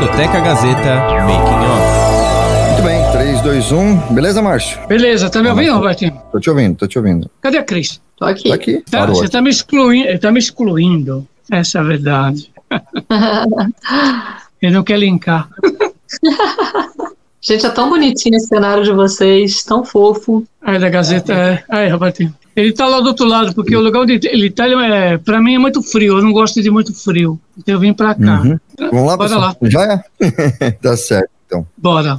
Discoteca Gazeta Making Off. Muito bem, 3, 2, 1. Beleza, Márcio? Beleza, tá me ouvindo, Robertinho? Tô te ouvindo, tô te ouvindo. Cadê a Cris? Tô aqui. Tá aqui. Tá, Parou você tá me excluindo, tá me excluindo. Essa é a verdade. Ele não quer linkar. Gente, é tão bonitinho esse cenário de vocês, tão fofo. Aí da Gazeta é. Aí, Robertinho. Ele tá lá do outro lado, porque o lugar onde ele tá, ele é, pra mim é muito frio. Eu não gosto de muito frio. Então eu vim pra cá. Uhum. Vamos lá, Bora pessoal? lá. Já é? tá certo, então. Bora.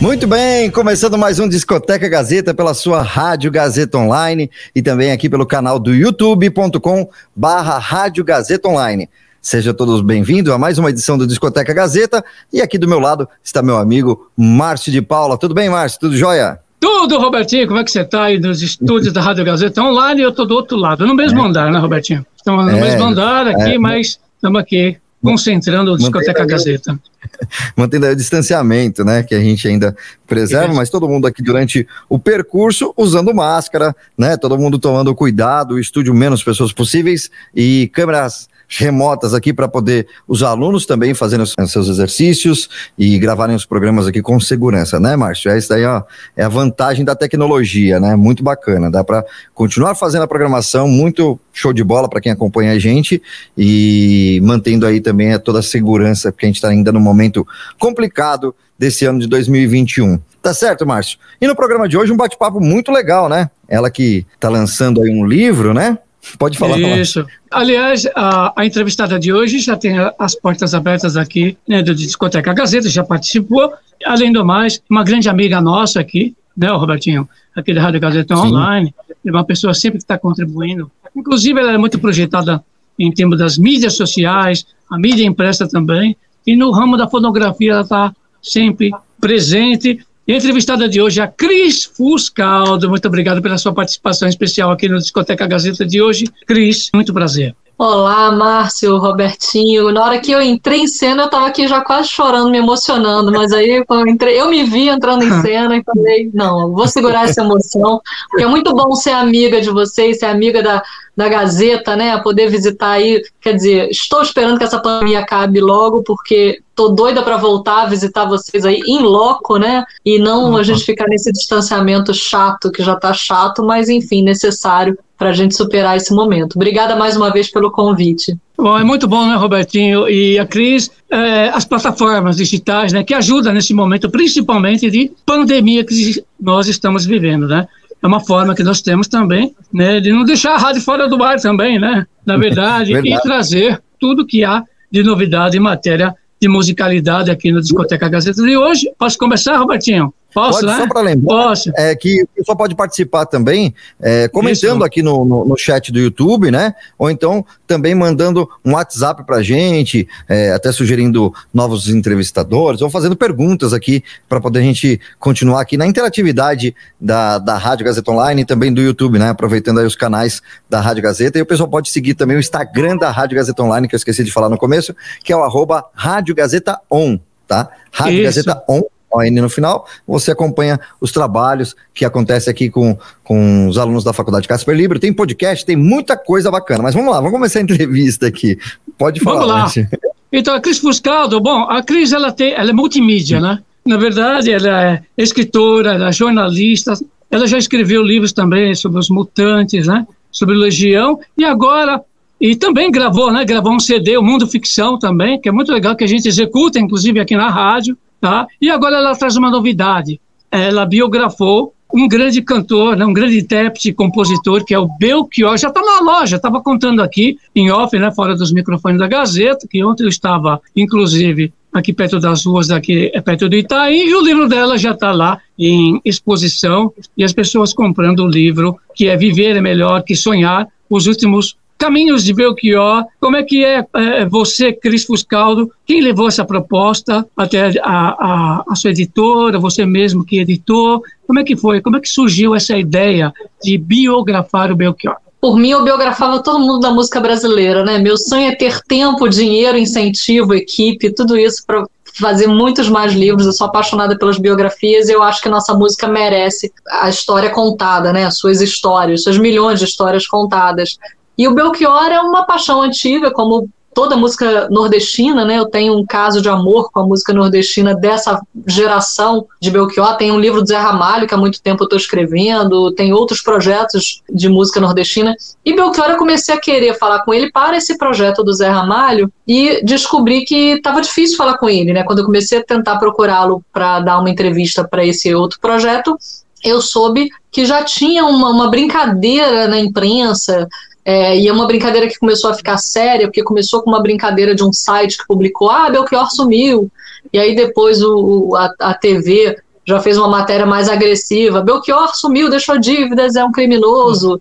Muito bem, começando mais um Discoteca Gazeta pela sua Rádio Gazeta Online e também aqui pelo canal do youtube.com barra Rádio Gazeta Online. Sejam todos bem-vindos a mais uma edição do Discoteca Gazeta e aqui do meu lado está meu amigo Márcio de Paula. Tudo bem, Márcio? Tudo jóia? Tudo, Robertinho, como é que você tá aí nos estúdios da Rádio Gazeta online eu tô do outro lado, no mesmo andar, né, Robertinho? Estamos no É, mesmo andar aqui, é. mas estamos aqui concentrando o Discoteca Mantendo- Gazeta. Mantendo aí o distanciamento, né? Que a gente ainda preserva, mas todo mundo aqui durante o percurso usando máscara, né? Todo mundo tomando cuidado, o estúdio menos pessoas possíveis e câmeras remotas aqui para poder os alunos também fazendo os seus exercícios e gravarem os programas aqui com segurança, né, Márcio? É isso daí, ó, é a vantagem da tecnologia, né? Muito bacana, dá para continuar fazendo a programação, muito show de bola para quem acompanha a gente e mantendo aí também toda a segurança, porque a gente está ainda num momento complicado desse ano de 2021. Tá certo, Márcio? E no programa de hoje um bate-papo muito legal, né? Ela que tá lançando aí um livro, né? Pode falar. Isso. Aliás, a, a entrevistada de hoje já tem as portas abertas aqui né, do Discoteca Gazeta, já participou. Além do mais, uma grande amiga nossa aqui, né, o Robertinho, aqui da Rádio Gazeta Sim. Online, é uma pessoa sempre que está contribuindo. Inclusive, ela é muito projetada em termos das mídias sociais, a mídia impressa também, e no ramo da fotografia ela está sempre presente. E a entrevistada de hoje é a Cris Fuscaldo. Muito obrigado pela sua participação especial aqui no Discoteca Gazeta de hoje. Cris, muito prazer. Olá, Márcio, Robertinho. Na hora que eu entrei em cena, eu tava aqui já quase chorando, me emocionando, mas aí eu entrei, eu me vi entrando em cena e falei, não, vou segurar essa emoção, porque é muito bom ser amiga de vocês, ser amiga da, da Gazeta, né? Poder visitar aí, quer dizer, estou esperando que essa pandemia acabe logo, porque tô doida para voltar a visitar vocês aí em loco, né? E não a gente ficar nesse distanciamento chato, que já tá chato, mas enfim, necessário para a gente superar esse momento. Obrigada mais uma vez pelo convite. Bom, é muito bom, né, Robertinho? E a Cris, é, as plataformas digitais, né, que ajudam nesse momento, principalmente de pandemia que nós estamos vivendo, né? É uma forma que nós temos também, né, de não deixar a rádio fora do ar também, né? Na verdade, Verdade. e trazer tudo que há de novidade em matéria de musicalidade aqui no Discoteca Gazeta de hoje. Posso começar, Robertinho? Posso, Pode, né? só para lembrar Posso. é, que o pessoal pode participar também, é, comentando Isso. aqui no, no, no chat do YouTube, né? Ou então também mandando um WhatsApp pra gente, é, até sugerindo novos entrevistadores, ou fazendo perguntas aqui para poder a gente continuar aqui na interatividade da, da Rádio Gazeta Online e também do YouTube, né? Aproveitando aí os canais da Rádio Gazeta. E o pessoal pode seguir também o Instagram da Rádio Gazeta Online, que eu esqueci de falar no começo, que é o arroba Rádio Gazeta On, tá? Rádio Isso. Gazeta On. ON no final, você acompanha os trabalhos que acontecem aqui com, com os alunos da Faculdade Casper Libre. Tem podcast, tem muita coisa bacana. Mas vamos lá, vamos começar a entrevista aqui. Pode falar. Vamos lá. Então, a Cris Fuscaldo, bom, a Cris, ela, tem, ela é multimídia, né? Na verdade, ela é escritora, ela é jornalista, ela já escreveu livros também sobre os mutantes, né? Sobre Legião, e agora, e também gravou, né? Gravou um CD, o Mundo Ficção também, que é muito legal, que a gente executa, inclusive, aqui na rádio, tá? E agora ela traz uma novidade, ela biografou um grande cantor, né, um grande intérprete compositor, que é o Belchior, já está na loja, estava contando aqui, em off, né, fora dos microfones da Gazeta, que ontem eu estava, inclusive, aqui perto das ruas, daqui, é perto do Itaim, e o livro dela já está lá em exposição, e as pessoas comprando o livro, que é Viver é Melhor que Sonhar, os últimos Caminhos de Belchior, como é que é, é você, Cris Fuscaldo, quem levou essa proposta até a, a, a, sua editora, você mesmo que editou, como é que foi, como é que surgiu essa ideia de biografar o Belchior? Por mim, eu biografava todo mundo da música brasileira, né? Meu sonho é ter tempo, dinheiro, incentivo, equipe, tudo isso para fazer muitos mais livros. Eu sou apaixonada pelas biografias e eu acho que nossa música merece a história contada, né? Suas histórias, suas milhões de histórias contadas. E o Belchior é uma paixão antiga, como toda música nordestina, né? Eu tenho um caso de amor com a música nordestina dessa geração de Belchior. Tem um livro do Zé Ramalho que há muito tempo eu estou escrevendo, tem outros projetos de música nordestina. E Belchior eu comecei a querer falar com ele para esse projeto do Zé Ramalho e descobri que estava difícil falar com ele, né? Quando eu comecei a tentar procurá-lo para dar uma entrevista para esse outro projeto, eu soube que já tinha uma, uma brincadeira na imprensa é, e é uma brincadeira que começou a ficar séria, porque começou com uma brincadeira de um site que publicou: ah, Belchior sumiu. E aí depois o, a, a TV já fez uma matéria mais agressiva: Belchior sumiu, deixou dívidas, é um criminoso.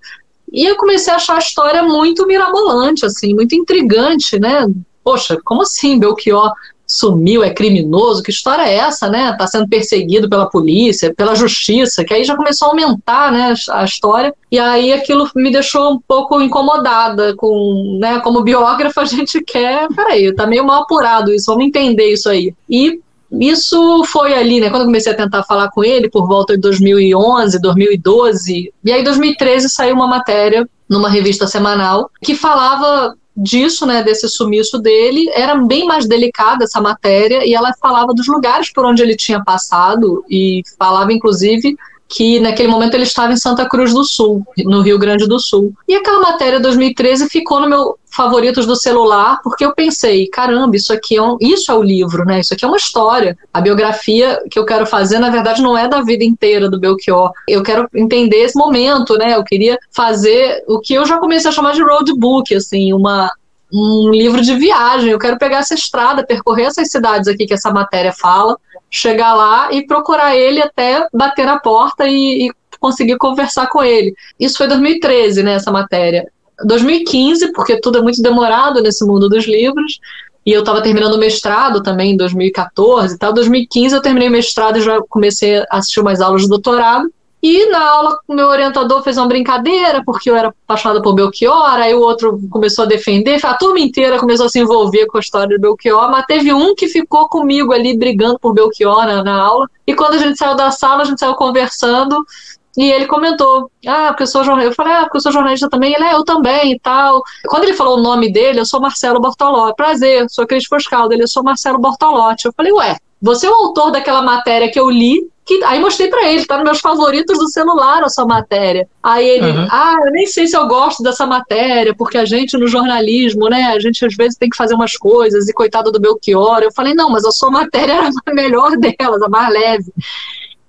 E eu comecei a achar a história muito mirabolante, assim, muito intrigante, né? Poxa, como assim Belchior sumiu, é criminoso, que história é essa, né? Tá sendo perseguido pela polícia, pela justiça, que aí já começou a aumentar, né, a história. E aí aquilo me deixou um pouco incomodada com, né, como biógrafa a gente quer, peraí, tá meio mal apurado isso, vamos entender isso aí. E isso foi ali, né, quando eu comecei a tentar falar com ele, por volta de 2011, 2012, e aí em 2013 saiu uma matéria numa revista semanal que falava disso, né, desse sumiço dele, era bem mais delicada essa matéria e ela falava dos lugares por onde ele tinha passado e falava inclusive que naquele momento ele estava em Santa Cruz do Sul, no Rio Grande do Sul. E aquela matéria 2013 ficou no meu favoritos do celular, porque eu pensei, caramba, isso aqui é um, isso é o livro, né? Isso aqui é uma história. A biografia que eu quero fazer, na verdade, não é da vida inteira do Belchior. Eu quero entender esse momento, né? Eu queria fazer o que eu já comecei a chamar de roadbook, assim, uma um livro de viagem. Eu quero pegar essa estrada, percorrer essas cidades aqui que essa matéria fala, chegar lá e procurar ele até bater na porta e, e conseguir conversar com ele. Isso foi 2013, né, essa matéria. 2015, porque tudo é muito demorado nesse mundo dos livros, e eu estava terminando o mestrado também em 2014 e tal. 2015 eu terminei o mestrado e já comecei a assistir umas aulas de doutorado. E na aula, o meu orientador fez uma brincadeira, porque eu era apaixonada por Belchior, aí o outro começou a defender, a turma inteira começou a se envolver com a história de Belchior, mas teve um que ficou comigo ali brigando por Belchior na, na aula. E quando a gente saiu da sala, a gente saiu conversando, e ele comentou, ah, porque eu sou jornalista. Eu falei, ah, porque eu sou jornalista também. Ele, é, eu também e tal. Quando ele falou o nome dele, eu sou Marcelo Bortolotti. Prazer, sou Cris Foscaldo. Ele, eu sou Marcelo Bortolotti. Eu falei, ué, você é o autor daquela matéria que eu li que, aí mostrei para ele, tá nos meus favoritos do celular a sua matéria. Aí ele, uhum. ah, eu nem sei se eu gosto dessa matéria, porque a gente no jornalismo, né, a gente às vezes tem que fazer umas coisas, e coitado do Belchior. Eu falei, não, mas a sua matéria era a melhor delas, a mais leve.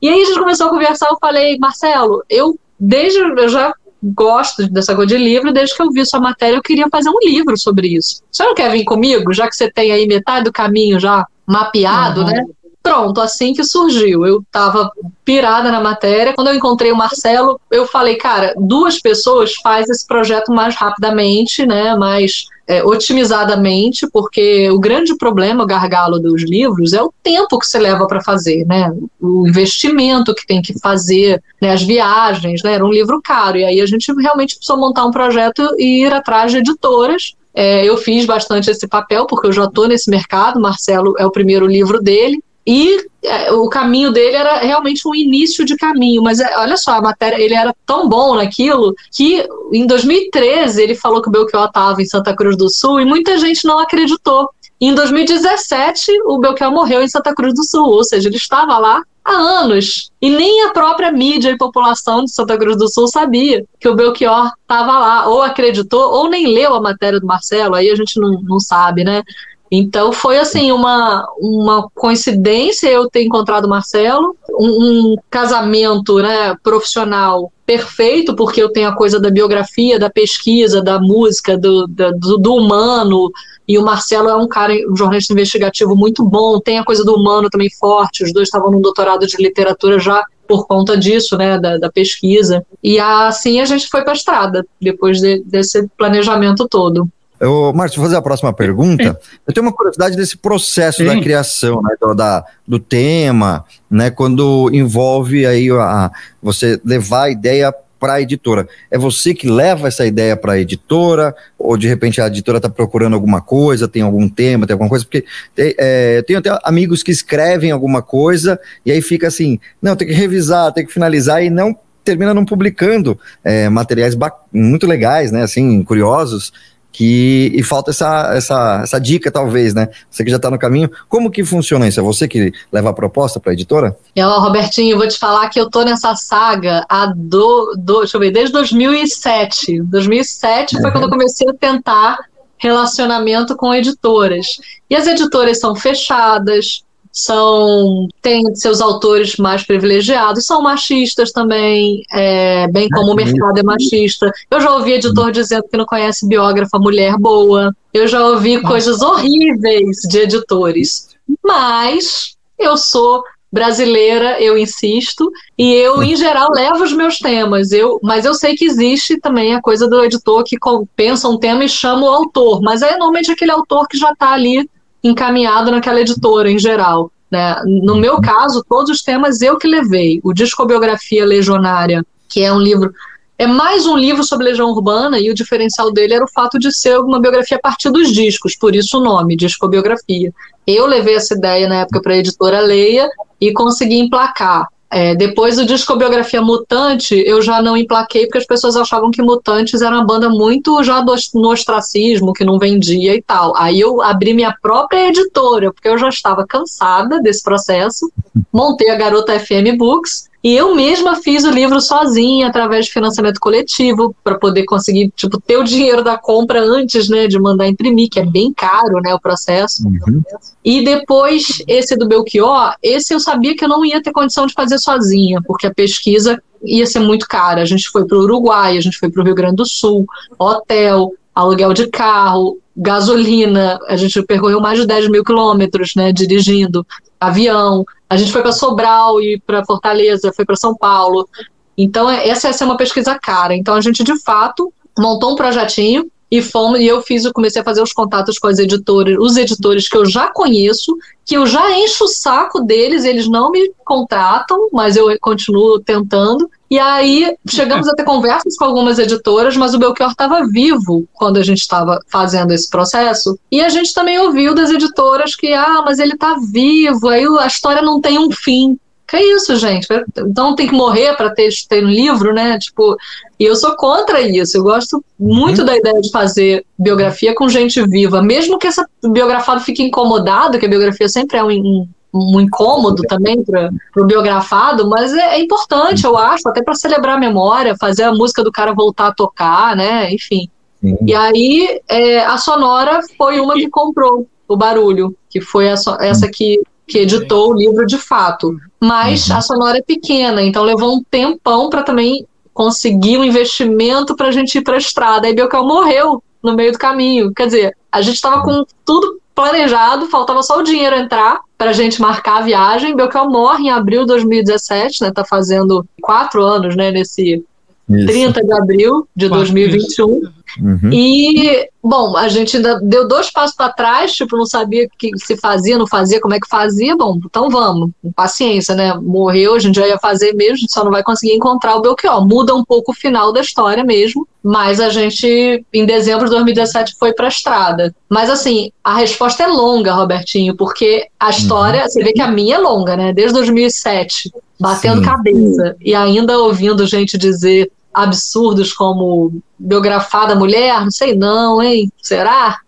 E aí a gente começou a conversar, eu falei, Marcelo, eu desde eu já gosto dessa coisa de livro, desde que eu vi sua matéria, eu queria fazer um livro sobre isso. Você não quer vir comigo, já que você tem aí metade do caminho já mapeado, uhum. né? Pronto, assim que surgiu. Eu estava pirada na matéria. Quando eu encontrei o Marcelo, eu falei, cara, duas pessoas faz esse projeto mais rapidamente, né? Mais é, otimizadamente, porque o grande problema, o gargalo dos livros, é o tempo que você leva para fazer, né? O investimento que tem que fazer, né? as viagens, né? Era um livro caro. E aí a gente realmente precisou montar um projeto e ir atrás de editoras é, eu fiz bastante esse papel, porque eu já estou nesse mercado. Marcelo é o primeiro livro dele. E é, o caminho dele era realmente um início de caminho, mas é, olha só, a matéria, ele era tão bom naquilo que em 2013 ele falou que o Belchior estava em Santa Cruz do Sul e muita gente não acreditou. Em 2017, o Belchior morreu em Santa Cruz do Sul, ou seja, ele estava lá há anos. E nem a própria mídia e população de Santa Cruz do Sul sabia que o Belchior estava lá, ou acreditou, ou nem leu a matéria do Marcelo, aí a gente não, não sabe, né? Então foi assim uma, uma coincidência eu ter encontrado o Marcelo, um, um, casamento né, profissional perfeito, porque eu tenho a coisa da biografia, da pesquisa, da música, do, do, do, humano, e o Marcelo é um cara, um jornalista investigativo muito bom, tem a coisa do humano também forte, os dois estavam num doutorado de literatura já por conta disso, né, da, da pesquisa. E assim a gente foi para a estrada, depois de, desse planejamento todo. Eu, Márcio, vou fazer a próxima pergunta. Eu tenho uma curiosidade desse processo Sim. da criação, né, do, da, do tema, né, quando envolve aí a, você levar a ideia para a editora. É você que leva essa ideia para a editora, ou de repente a editora está procurando alguma coisa, tem algum tema, tem alguma coisa, porque é, eu tenho até amigos que escrevem alguma coisa e aí fica assim, não, tem que revisar, tem que finalizar e não termina não publicando é, materiais muito legais, né, assim, curiosos, que e falta essa, essa, essa dica, talvez, né? Você que já está no caminho. Como que funciona isso? É você que leva a proposta para a editora? É, Robertinho, eu vou te falar que eu tô nessa saga há do, do deixa eu ver, desde 2007. 2007 uhum. foi quando eu comecei a tentar relacionamento com editoras. E as editoras são fechadas, são têm seus autores mais privilegiados, são machistas também, é, bem como o mercado é machista. Eu já ouvi editor dizendo que não conhece biógrafa mulher boa. Eu já ouvi coisas horríveis de editores. Mas eu sou brasileira, eu insisto, e eu, em geral, levo os meus temas. Eu, mas eu sei que existe também a coisa do editor que pensa um tema e chama o autor, mas é normalmente aquele autor que já está ali encaminhado naquela editora em geral. Né? No meu uhum. caso, todos os temas eu que levei. O Discobiografia Legionária, que é um livro. É mais um livro sobre Legião Urbana, e o diferencial dele era o fato de ser uma biografia a partir dos discos, por isso o nome, Discobiografia. Eu levei essa ideia na época para a editora Leia e consegui emplacar. É, depois do disco Biografia Mutante, eu já não emplaquei porque as pessoas achavam que Mutantes era uma banda muito já do, no ostracismo, que não vendia e tal. Aí eu abri minha própria editora, porque eu já estava cansada desse processo, montei a Garota FM Books e eu mesma fiz o livro sozinha, através de financiamento coletivo, para poder conseguir, tipo, ter o dinheiro da compra antes, né, de mandar imprimir, que é bem caro, né, o processo. Uhum. E depois, esse do Belchior, esse eu sabia que eu não ia ter condição de fazer sozinha, porque a pesquisa ia ser muito cara. A gente foi para o Uruguai, a gente foi para o Rio Grande do Sul, hotel, aluguel de carro, gasolina, a gente percorreu mais de 10 mil quilômetros, né, dirigindo, avião, a gente foi para Sobral e para Fortaleza, foi para São Paulo. Então, é, essa, essa é uma pesquisa cara. Então, a gente, de fato, montou um projetinho e fomos, e eu fiz, eu comecei a fazer os contatos com as editoras, os editores que eu já conheço, que eu já encho o saco deles, eles não me contratam, mas eu continuo tentando. E aí chegamos a ter conversas com algumas editoras, mas o Belchior estava vivo quando a gente estava fazendo esse processo. E a gente também ouviu das editoras que, ah, mas ele está vivo, aí a história não tem um fim. Que é isso, gente? Então tem que morrer para ter, ter um livro, né? Tipo, e eu sou contra isso. Eu gosto muito uhum. da ideia de fazer biografia com gente viva, mesmo que esse biografado fique incomodado, que a biografia sempre é um, um incômodo também para o biografado, mas é, é, importante, eu acho, até para celebrar a memória, fazer a música do cara voltar a tocar, né? Enfim. Sim. E aí é, a Sonora foi uma que comprou o barulho, que foi essa que que editou o livro de fato. Mas uhum. a Sonora é pequena, então levou um tempão para também conseguir um investimento para a gente ir para a estrada. Aí Belcal morreu no meio do caminho. Quer dizer, a gente estava com tudo planejado, faltava só o dinheiro entrar para a gente marcar a viagem. Belcal morre em abril de 2017, né? Tá fazendo quatro anos, né? Nesse isso. 30 de abril de 2021. Uhum. E, bom, a gente ainda deu dois passos para trás, tipo, não sabia que se fazia, não fazia, como é que fazia. Bom, então vamos, paciência, né? Morreu, a gente já ia fazer mesmo, a gente só não vai conseguir encontrar o Belchior. Muda um pouco o final da história mesmo, mas a gente, em dezembro de 2017, foi para a estrada. Mas, assim, a resposta é longa, Robertinho, porque a história, uhum. você vê que a minha é longa, né? Desde 2007, batendo Sim. cabeça e ainda ouvindo gente dizer absurdos como biografada mulher, não sei não, hein? Será?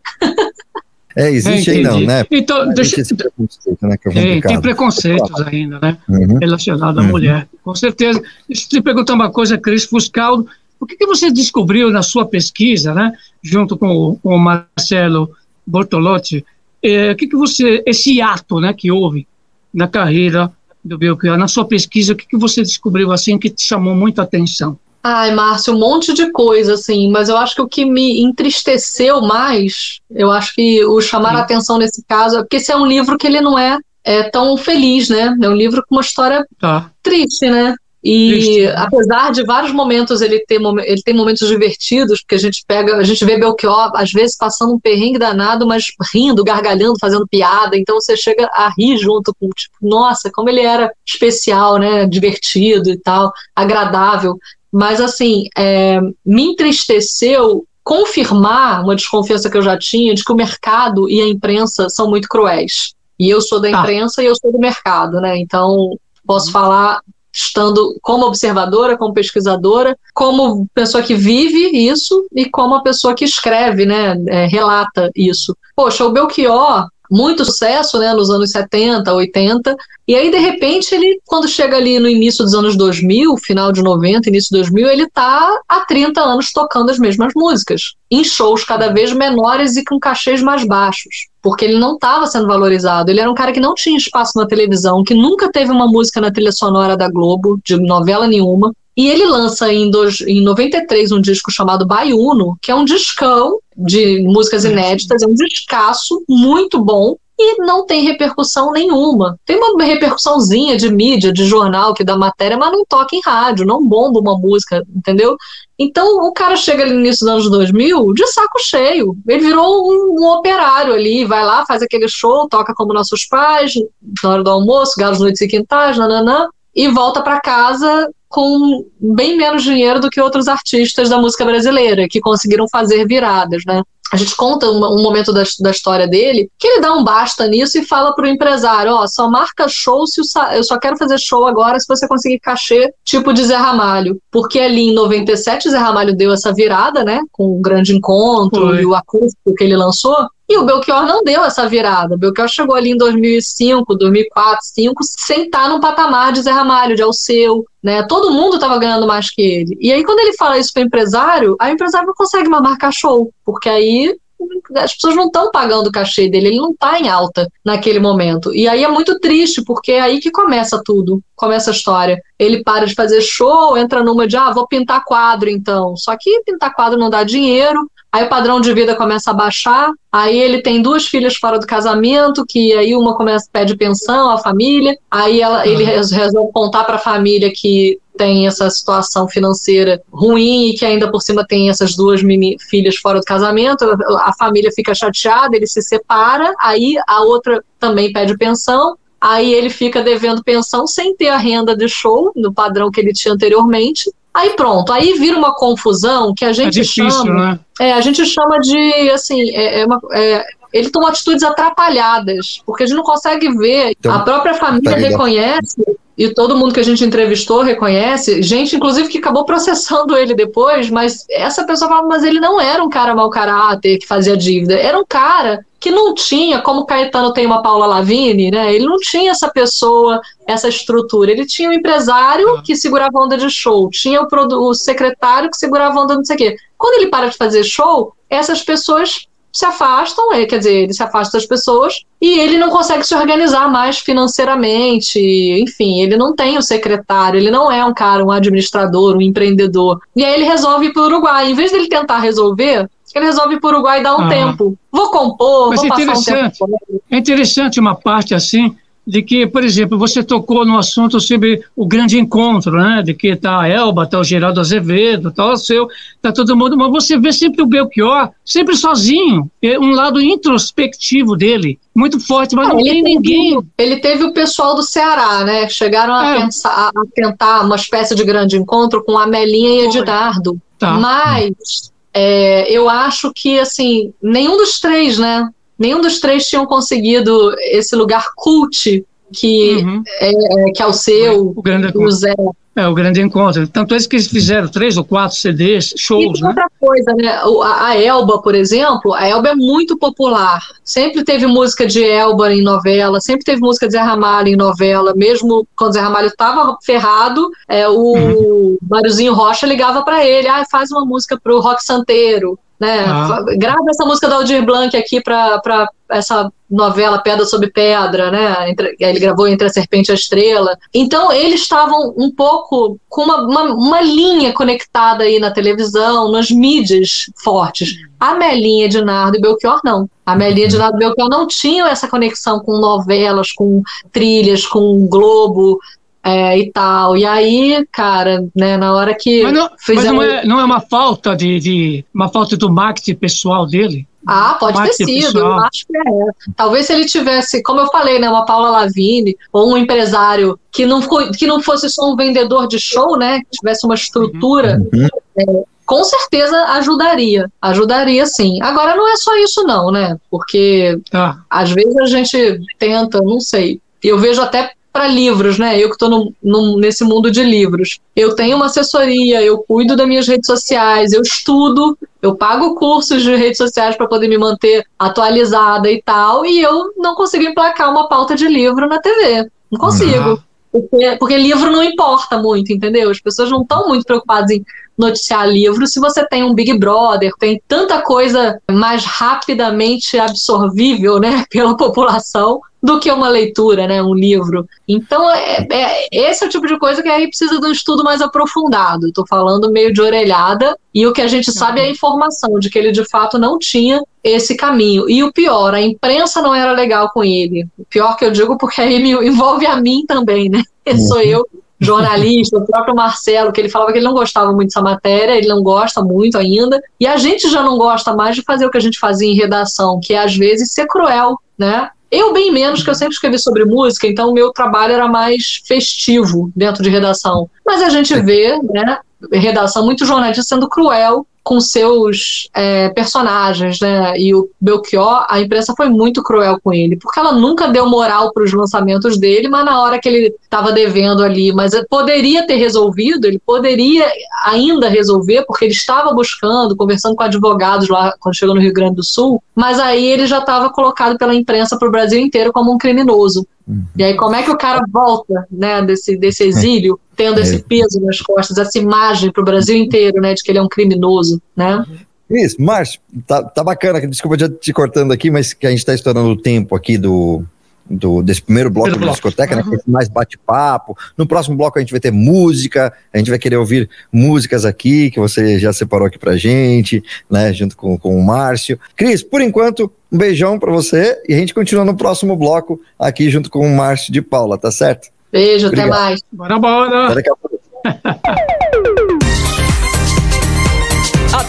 É, existe aí não, né? Então, deixa... esse preconceito, né, que é, é tem preconceitos ainda, né? Uhum. Relacionado à uhum. mulher. Com certeza. Deixa eu te perguntar uma coisa, Cris Fuscaldo. O que, que você descobriu na sua pesquisa, né? Junto com, com o Marcelo Bortolotti, é, o que, que você, esse ato, né, que houve na carreira do Belchior, na sua pesquisa, o que, que você descobriu assim que te chamou muita atenção? Ai, Márcio, um monte de coisa, assim, mas eu acho que o que me entristeceu mais, eu acho que o chamar a atenção nesse caso, é porque esse é um livro que ele não é é tão feliz, né? É um livro com uma história Tá. triste, né? E Triste, apesar de vários momentos ele ter ele tem momentos divertidos, porque a gente pega, a gente vê Belchior às vezes passando um perrengue danado, mas rindo, gargalhando, fazendo piada, então você chega a rir junto com, tipo, nossa, como ele era especial, né, divertido e tal, agradável. Mas assim, é, me entristeceu confirmar uma desconfiança que eu já tinha de que o mercado e a imprensa são muito cruéis. E eu sou da Tá. imprensa e eu sou do mercado, né? Então posso falar estando como observadora, como pesquisadora, como pessoa que vive isso e como a pessoa que escreve, né, é, relata isso. Poxa, o Belchior, muito sucesso, né, nos anos 70, 80, e aí de repente ele, quando chega ali no início dos anos 2000, final de 90, início de 2000, ele tá há 30 anos tocando as mesmas músicas, em shows cada vez menores e com cachês mais baixos porque ele não estava sendo valorizado. Ele era um cara que não tinha espaço na televisão, que nunca teve uma música na trilha sonora da Globo, de novela nenhuma. E ele lança em, dois, em 93 um disco chamado Baiuno, que é um discão de músicas inéditas, é um descasso muito bom e não tem repercussão nenhuma. Tem uma repercussãozinha de mídia, de jornal que dá matéria, mas não toca em rádio, não bomba uma música, entendeu? Então o cara chega ali no início dos anos 2000 de saco cheio. Ele virou um, um operário ali, vai lá, faz aquele show, toca como nossos pais, na hora do almoço, galos, noites e quintais, nananã, e volta para casa com bem menos dinheiro do que outros artistas da música brasileira, que conseguiram fazer viradas, né? A gente conta um, um momento da, da, história dele, que ele dá um basta nisso e fala pro empresário, ó, oh, só marca show se o, eu só quero fazer show agora se você conseguir cachê tipo de Zé Ramalho, porque ali em 97 Zé Ramalho deu essa virada, né, com o grande encontro Foi. e o acústico que ele lançou, e o Belchior não deu essa virada. O Belchior chegou ali em 2005, 2004, 2005, sem estar no patamar de Zé Ramalho, de Alceu, né? Todo mundo estava ganhando mais que ele. E aí, quando ele fala isso para o empresário, a empresário não consegue mais marcar show, porque aí as pessoas não estão pagando o cachê dele, ele não está em alta naquele momento. E aí é muito triste, porque é aí que começa tudo, começa a história. Ele para de fazer show, entra numa de, ah, vou pintar quadro então. Só que pintar quadro não dá dinheiro, Aí o padrão de vida começa a baixar, aí ele tem duas filhas fora do casamento, que aí uma começa pede pensão, a família, aí ela, ele resolve contar para a família que tem essa situação financeira ruim e que ainda por cima tem essas duas mini filhas fora do casamento, a família fica chateada, ele se separa, aí a outra também pede pensão, aí ele fica devendo pensão sem ter a renda de show, no padrão que ele tinha anteriormente, Aí pronto, aí vira uma confusão que a gente é difícil, chama. Né? É, a gente chama de assim, é, é uma, é, ele toma atitudes atrapalhadas, porque a gente não consegue ver. Então, a própria família tá reconhece, e todo mundo que a gente entrevistou reconhece, gente, inclusive, que acabou processando ele depois, mas essa pessoa fala, mas ele não era um cara mau caráter que fazia dívida, era um cara que não tinha, como Caetano tem uma Paula Lavigne, né? Ele não tinha essa pessoa, essa estrutura. Ele tinha um empresário que segurava onda de show, tinha o, o secretário que segurava onda não sei o quê. Quando ele para de fazer show, essas pessoas se afastam, quer dizer, ele se afasta das pessoas e ele não consegue se organizar mais financeiramente, enfim, ele não tem o secretário, ele não é um cara, um administrador, um empreendedor. E aí ele resolve ir para o Uruguai. Em vez dele tentar resolver, ele resolve ir para o Uruguai e dar um ah. tempo. Vou compor, Mas vou é passar um tempo. É interessante uma parte assim, de que, por exemplo, você tocou no assunto sobre o grande encontro, né? De que tá a Elba, tá o Geraldo Azevedo, tá o seu, tá todo mundo, mas você vê sempre o Belchior, sempre sozinho, é um lado introspectivo dele, muito forte, mas não, não tem ninguém. Ele teve o pessoal do Ceará, né? Chegaram a, é. pensar, a, tentar uma espécie de grande encontro com a Melinha e Ednardo. Tá. Mas é, eu acho que, assim, nenhum dos três, né? Nenhum dos três tinham conseguido esse lugar cult que, uhum. é, que é o seu, o grande o Zé. É, o grande encontro. Tanto é que eles fizeram três ou quatro CDs, shows, e né? outra coisa, né? A Elba, por exemplo, a Elba é muito popular. Sempre teve música de Elba em novela, sempre teve música de Zé Ramalho em novela, mesmo quando Zé Ramalho estava ferrado, é, o uhum. Máriozinho Rocha ligava para ele, ah, faz uma música pro Rock Santeiro, né? Ah. Grava essa música da Aldir Blanc aqui para essa novela Pedra sobre Pedra, né? Entre, ele gravou Entre a Serpente e a Estrela. Então, eles estavam um pouco com uma, uma, uma linha conectada aí na televisão, nas mídias fortes. A Melinha de Nardo e Belchior, não. A Melinha de Nardo e Belchior não tinham essa conexão com novelas, com trilhas, com Globo, é, e tal. E aí, cara, né, na hora que. Mas não, mas não, é, não é uma falta de, de, uma falta do marketing pessoal dele? Ah, pode ter sido, pessoal. eu acho que é. Talvez se ele tivesse, como eu falei, né, uma Paula Lavigne ou um empresário que não, foi, que não fosse só um vendedor de show, né, que tivesse uma estrutura, uhum. é, com certeza ajudaria, ajudaria sim. Agora não é só isso não, né, porque ah. às vezes a gente tenta, não sei, eu vejo até para livros, né? Eu que estou nesse mundo de livros. Eu tenho uma assessoria, eu cuido das minhas redes sociais, eu estudo, eu pago cursos de redes sociais para poder me manter atualizada e tal, e eu não consigo emplacar uma pauta de livro na TV. Não consigo. Uhum. Porque, porque livro não importa muito, entendeu? As pessoas não estão muito preocupadas em noticiar livro se você tem um Big Brother, tem tanta coisa mais rapidamente absorvível né, pela população do que uma leitura, né, um livro. Então, é, é, esse é o tipo de coisa que aí precisa de um estudo mais aprofundado. Estou falando meio de orelhada, e o que a gente sabe é a informação de que ele de fato não tinha esse caminho. E o pior, a imprensa não era legal com ele. O pior que eu digo, porque aí me envolve a mim também, né? Sou uhum. eu jornalista, o próprio Marcelo, que ele falava que ele não gostava muito dessa matéria, ele não gosta muito ainda, e a gente já não gosta mais de fazer o que a gente fazia em redação, que é às vezes ser cruel, né? Eu, bem menos, que eu sempre escrevi sobre música, então o meu trabalho era mais festivo dentro de redação. Mas a gente vê, né, redação, muito jornalista sendo cruel com seus é, personagens, né? E o Belchior, a imprensa foi muito cruel com ele, porque ela nunca deu moral para os lançamentos dele, mas na hora que ele estava devendo ali, mas poderia ter resolvido, ele poderia ainda resolver, porque ele estava buscando, conversando com advogados lá quando chegou no Rio Grande do Sul, mas aí ele já estava colocado pela imprensa para o Brasil inteiro como um criminoso. Uhum. E aí, como é que o cara volta né, desse, desse exílio, tendo é. esse peso nas costas, essa imagem para o Brasil inteiro, né, de que ele é um criminoso, né? Isso, Márcio, tá, tá bacana, desculpa já te cortando aqui, mas que a gente está estourando o tempo aqui do, do, desse primeiro bloco da discoteca, né, uhum. mais bate-papo. No próximo bloco a gente vai ter música, a gente vai querer ouvir músicas aqui, que você já separou aqui pra gente, né, junto com, com o Márcio. Cris, por enquanto, um beijão para você e a gente continua no próximo bloco aqui junto com o Márcio de Paula, tá certo? Beijo, Obrigado. até mais. Bora, bora. a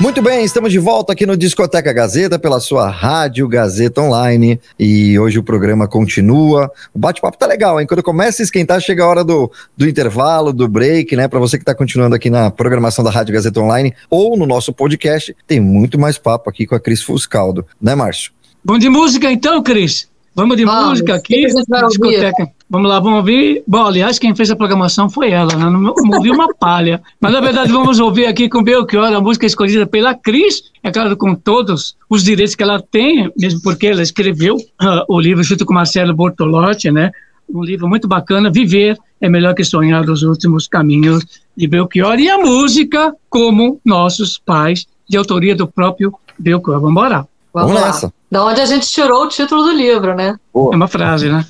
Muito bem, estamos de volta aqui no Discoteca Gazeta pela sua Rádio Gazeta Online e hoje o programa continua. O bate-papo tá legal, hein? Quando começa a esquentar, chega a hora do, do intervalo, do break, né? Para você que está continuando aqui na programação da Rádio Gazeta Online ou no nosso podcast, tem muito mais papo aqui com a Cris Fuscaldo, né, Márcio? Bom de música então, Cris? Vamos de vamos. música aqui, discoteca. Vamos lá, vamos ouvir. Bom, aliás, quem fez a programação foi ela, né? não, ouvi uma palha. Mas na verdade, vamos ouvir aqui com Belchior, a música escolhida pela Cris, é claro, com todos os direitos que ela tem, mesmo porque ela escreveu uh, o livro junto com Marcelo Bortolotti, né? Um livro muito bacana, Viver é Melhor que Sonhar os Últimos Caminhos de Belchior. E a música, como Nossos Pais, de autoria do próprio Belchior. Vamos embora. Vamos, Vamos nessa. Da onde a gente tirou o título do livro, né? É uma frase, né?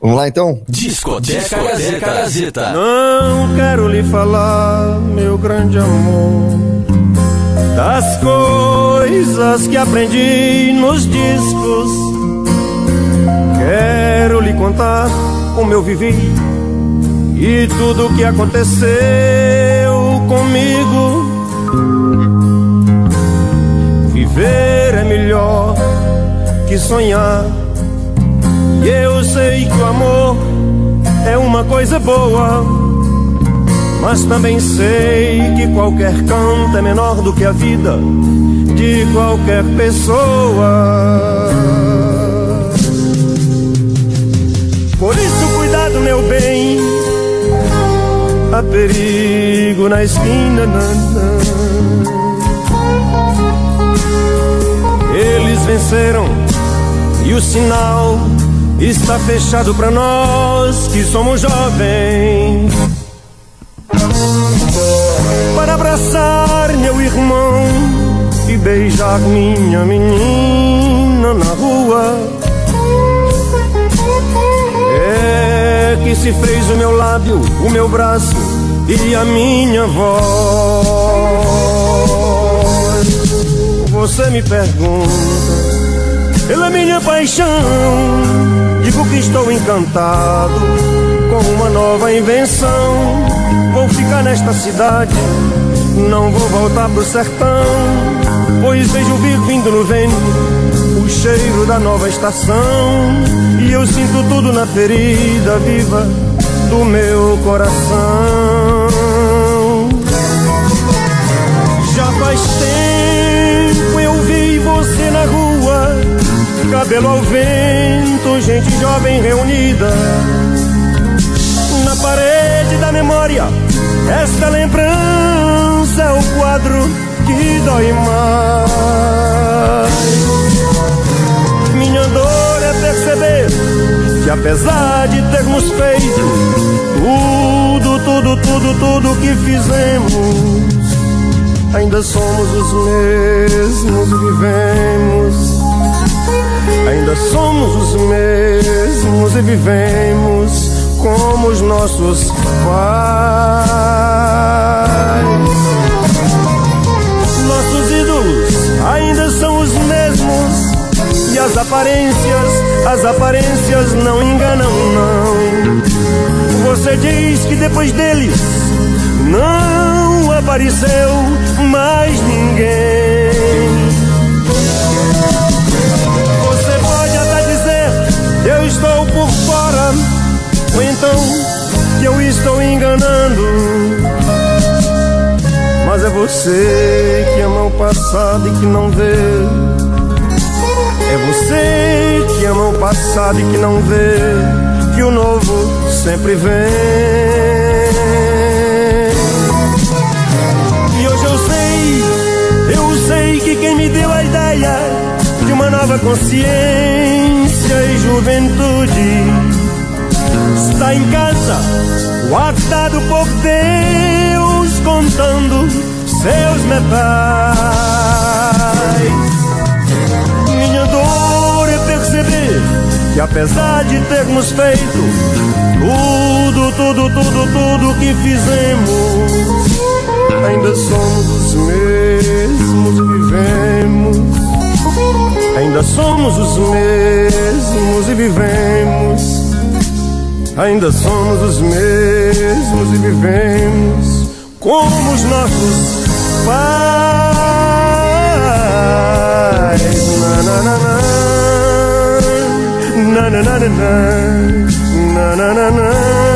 Vamos lá então? Discoteca Gazeta. Gazeta. Não quero lhe falar, meu grande amor, das coisas que aprendi nos discos. Quero lhe contar como eu vivi e tudo o que aconteceu comigo. Viver é melhor que sonhar. E eu sei que o amor é uma coisa boa. Mas também sei que qualquer canto é menor do que a vida de qualquer pessoa. Por isso, cuidado, meu bem. há perigo na esquina. Eles venceram e o sinal está fechado para nós que somos jovens. Para abraçar meu irmão e beijar minha menina na rua. É que se fez o meu lábio, o meu braço e a minha voz. Você me pergunta pela minha paixão. Digo que estou encantado com uma nova invenção. Vou ficar nesta cidade, não vou voltar pro sertão. Pois vejo vindo no vento o cheiro da nova estação. E eu sinto tudo na ferida viva do meu coração. Já faz tempo eu vi você na rua cabelo ao vento, gente jovem reunida. Na parede da memória, esta lembrança é o quadro que dói mais. Minha dor é perceber que apesar de termos feito tudo, tudo, tudo, tudo que fizemos, ainda somos os mesmos, vivemos Ainda somos os mesmos e vivemos como os nossos pais. Nossos ídolos ainda são os mesmos e as aparências, as aparências não enganam, não. Você diz que depois deles não apareceu mais ninguém. Estou por fora, ou então que eu estou enganando. Mas é você que ama o passado e que não vê. É você que ama o passado e que não vê que o novo sempre vem. E hoje eu sei, eu sei que quem me deu a ideia de uma nova consciência juventude está em casa, guardado por Deus, contando seus metais. Minha dor é perceber que apesar de termos feito tudo, tudo, tudo, tudo que fizemos, ainda somos os mesmos Ainda somos os mesmos e vivemos. Ainda somos os mesmos e vivemos como os nossos pais. Na, na, na, na. Na, na, na, na, na. Na, na, na, na.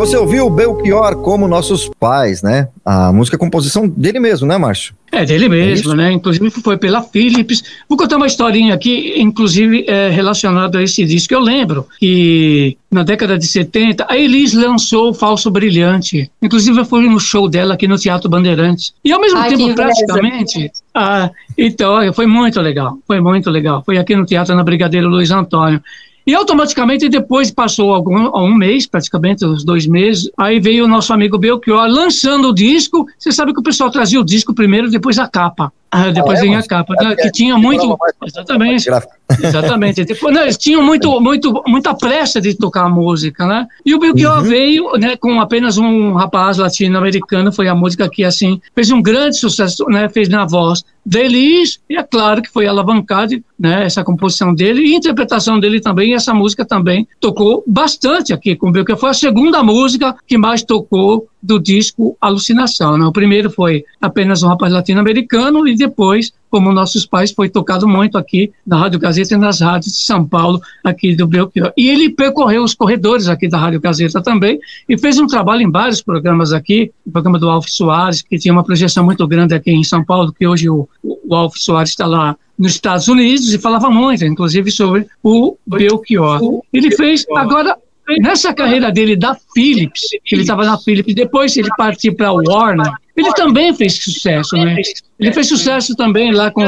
Você ouviu o Belchior como nossos pais, né? A música é composição dele mesmo, né, Márcio? É, dele mesmo, é né? Inclusive foi pela Philips. Vou contar uma historinha aqui, inclusive é, relacionada a esse disco. Eu lembro que na década de 70, a Elis lançou o Falso Brilhante. Inclusive eu fui no show dela aqui no Teatro Bandeirantes. E ao mesmo Ai, tempo, praticamente. Ah, então, foi muito legal. Foi muito legal. Foi aqui no Teatro na Brigadeiro Luiz Antônio. E automaticamente depois passou algum, um mês, praticamente uns dois meses, aí veio o nosso amigo Belchior lançando o disco. Você sabe que o pessoal trazia o disco primeiro, depois a capa. Ah, depois ah, é, a capa, né, que tinha muito. Exatamente. Exatamente. Depois, não, eles tinham muito, muito, muita pressa de tocar a música, né? E o Belchior uhum. veio né, com apenas um rapaz latino-americano, foi a música que, assim, fez um grande sucesso, né? Fez na voz deles, e é claro que foi alavancado, né? Essa composição dele e interpretação dele também, e essa música também tocou bastante aqui com o Belchior. Foi a segunda música que mais tocou do disco Alucinação. Né? O primeiro foi apenas um rapaz latino-americano e depois, como nossos pais, foi tocado muito aqui na Rádio Gazeta e nas rádios de São Paulo, aqui do Belchior. E ele percorreu os corredores aqui da Rádio Gazeta também e fez um trabalho em vários programas aqui, o programa do Alf Soares, que tinha uma projeção muito grande aqui em São Paulo, que hoje o, o Alf Soares está lá nos Estados Unidos e falava muito, inclusive, sobre o Belchior. Ele fez, agora, nessa carreira dele da Philips, que ele estava na Philips, depois ele partiu para a Warner, ele também fez sucesso, né? Ele fez sucesso também lá com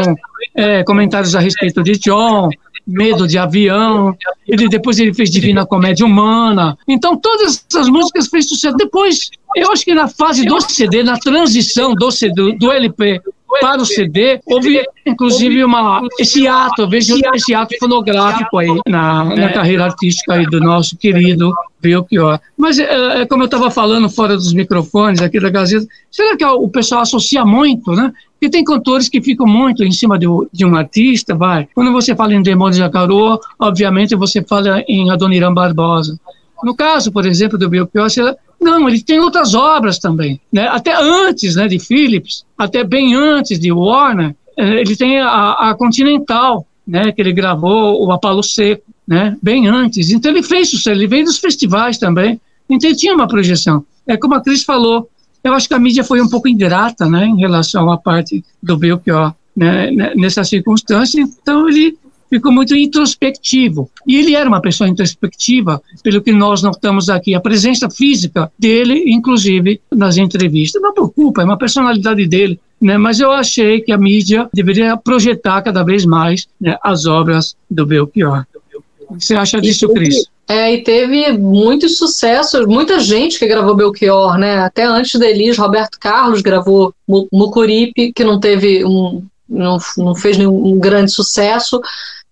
é, comentários a respeito de John, Medo de Avião, ele depois ele fez Divina Comédia Humana. Então todas essas músicas fez sucesso. Depois, eu acho que na fase do CD, na transição do, CD, do LP para o CD, houve inclusive uma, esse ato, vejo esse ato fonográfico aí na, na carreira artística aí do nosso querido Belchior. Mas, é, é como eu estava falando fora dos microfones aqui da Gazeta, será que o pessoal associa muito, né? E tem cantores que ficam muito em cima de, de um artista, vai. Quando você fala em Demônio Jacarô, obviamente você fala em Adoniran Barbosa. No caso, por exemplo, do Belchior, não, ele tem outras obras também, né? Até antes, né, de Philips, até bem antes de Warner, eh, ele tem a, a Continental, né, que ele gravou o Apalo Seco, né, bem antes. Então ele fez sucesso, ele veio dos festivais também. Então ele tinha uma projeção. É como a Cris falou, eu acho que a mídia foi um pouco ingrata, né, em relação à parte do Belchior, né, nessa circunstância. Então ele ficou muito introspectivo. E ele era uma pessoa introspectiva, pelo que nós notamos aqui, a presença física dele, inclusive nas entrevistas. Não por culpa, é uma personalidade dele. Né, mas eu achei que a mídia deveria projetar cada vez mais né, as obras do Belchior. O que você acha disso, Cris? É, e teve muitos sucessos, muita gente que gravou Belchior, né? Até antes da Elis, Roberto Carlos gravou Mucuripe, que não teve um, não, não fez nenhum grande sucesso.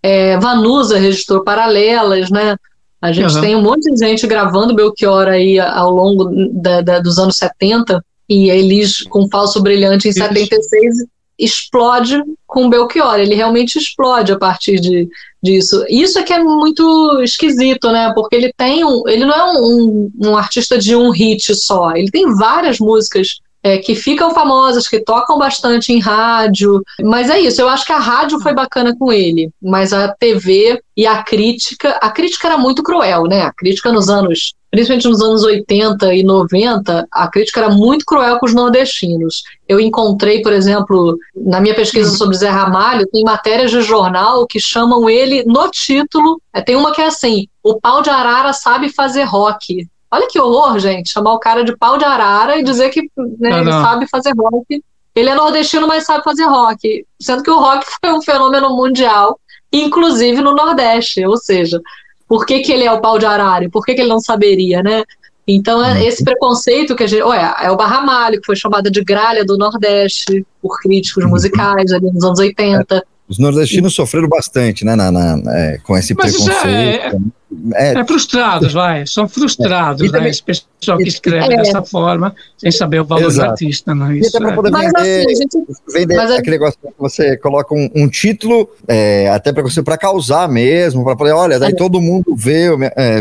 É, Vanusa registrou paralelas, né? A gente uhum. tem um monte de gente gravando Belchior aí ao longo da, da, dos anos 70 e Elis com Falso Brilhante em Isso. 76 explode com Belchior, ele realmente explode a partir de, disso. Isso é que é muito esquisito, né? Porque ele tem um, ele não é um, um artista de um hit só, ele tem várias músicas é, que ficam famosas, que tocam bastante em rádio. Mas é isso, eu acho que a rádio foi bacana com ele, mas a TV e a crítica, a crítica era muito cruel, né? A crítica nos anos, principalmente nos anos 80 e 90, a crítica era muito cruel com os nordestinos. Eu encontrei, por exemplo, na minha pesquisa sobre Zé Ramalho, tem matérias de jornal que chamam ele no título, é, tem uma que é assim, o pau de arara sabe fazer rock. Olha que horror, gente, chamar o cara de pau de arara e dizer que né, ele sabe fazer rock. Ele é nordestino, mas sabe fazer rock. Sendo que o rock foi um fenômeno mundial, inclusive no Nordeste. Ou seja, por que, que ele é o pau de arara? Por que, que ele não saberia, né? Então, é esse preconceito que a gente. Olha, é o Barramalho, que foi chamada de gralha do Nordeste por críticos uhum. musicais ali nos anos 80. Os nordestinos sofreram bastante, né, na, na é, com esse Mas preconceito. É, é, é, frustrados, vai, são frustrados, é. né, esse pessoal que escreve é. dessa forma, sem saber o valor Exato. do artista, não é isso? E até poder mas, vender, assim, gente, vender mas, aquele negócio que você coloca um, um título, é, até para você, para causar mesmo, para poder, olha, daí todo mundo vê,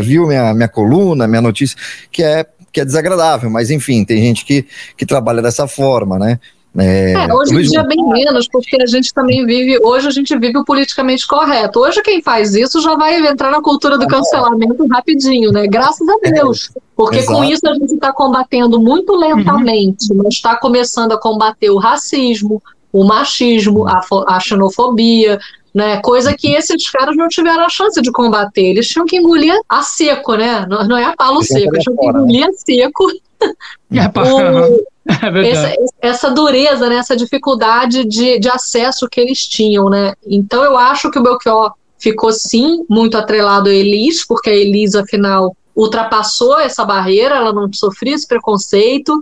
viu minha, minha coluna, minha notícia, que é, que é desagradável, mas enfim, tem gente que, que trabalha dessa forma, né? É, é, hoje em dia bem menos, porque a gente também vive, hoje a gente vive o politicamente correto. Hoje quem faz isso já vai entrar na cultura do cancelamento rapidinho, né? Graças a Deus. Porque Exato. com isso a gente está combatendo muito lentamente, uhum. mas está começando a combater o racismo, o machismo, a, a xenofobia, né? Coisa que esses caras não tiveram a chance de combater. Eles tinham que engolir a seco, né? Não, não é a palo seco, eles tinham que né? engolir a seco. É, o, É essa, essa, dureza, né, essa dificuldade de, de acesso que eles tinham, né? Então eu acho que o Belchior ficou sim muito atrelado a Elis, porque a Elis, afinal, ultrapassou essa barreira, ela não sofria esse preconceito.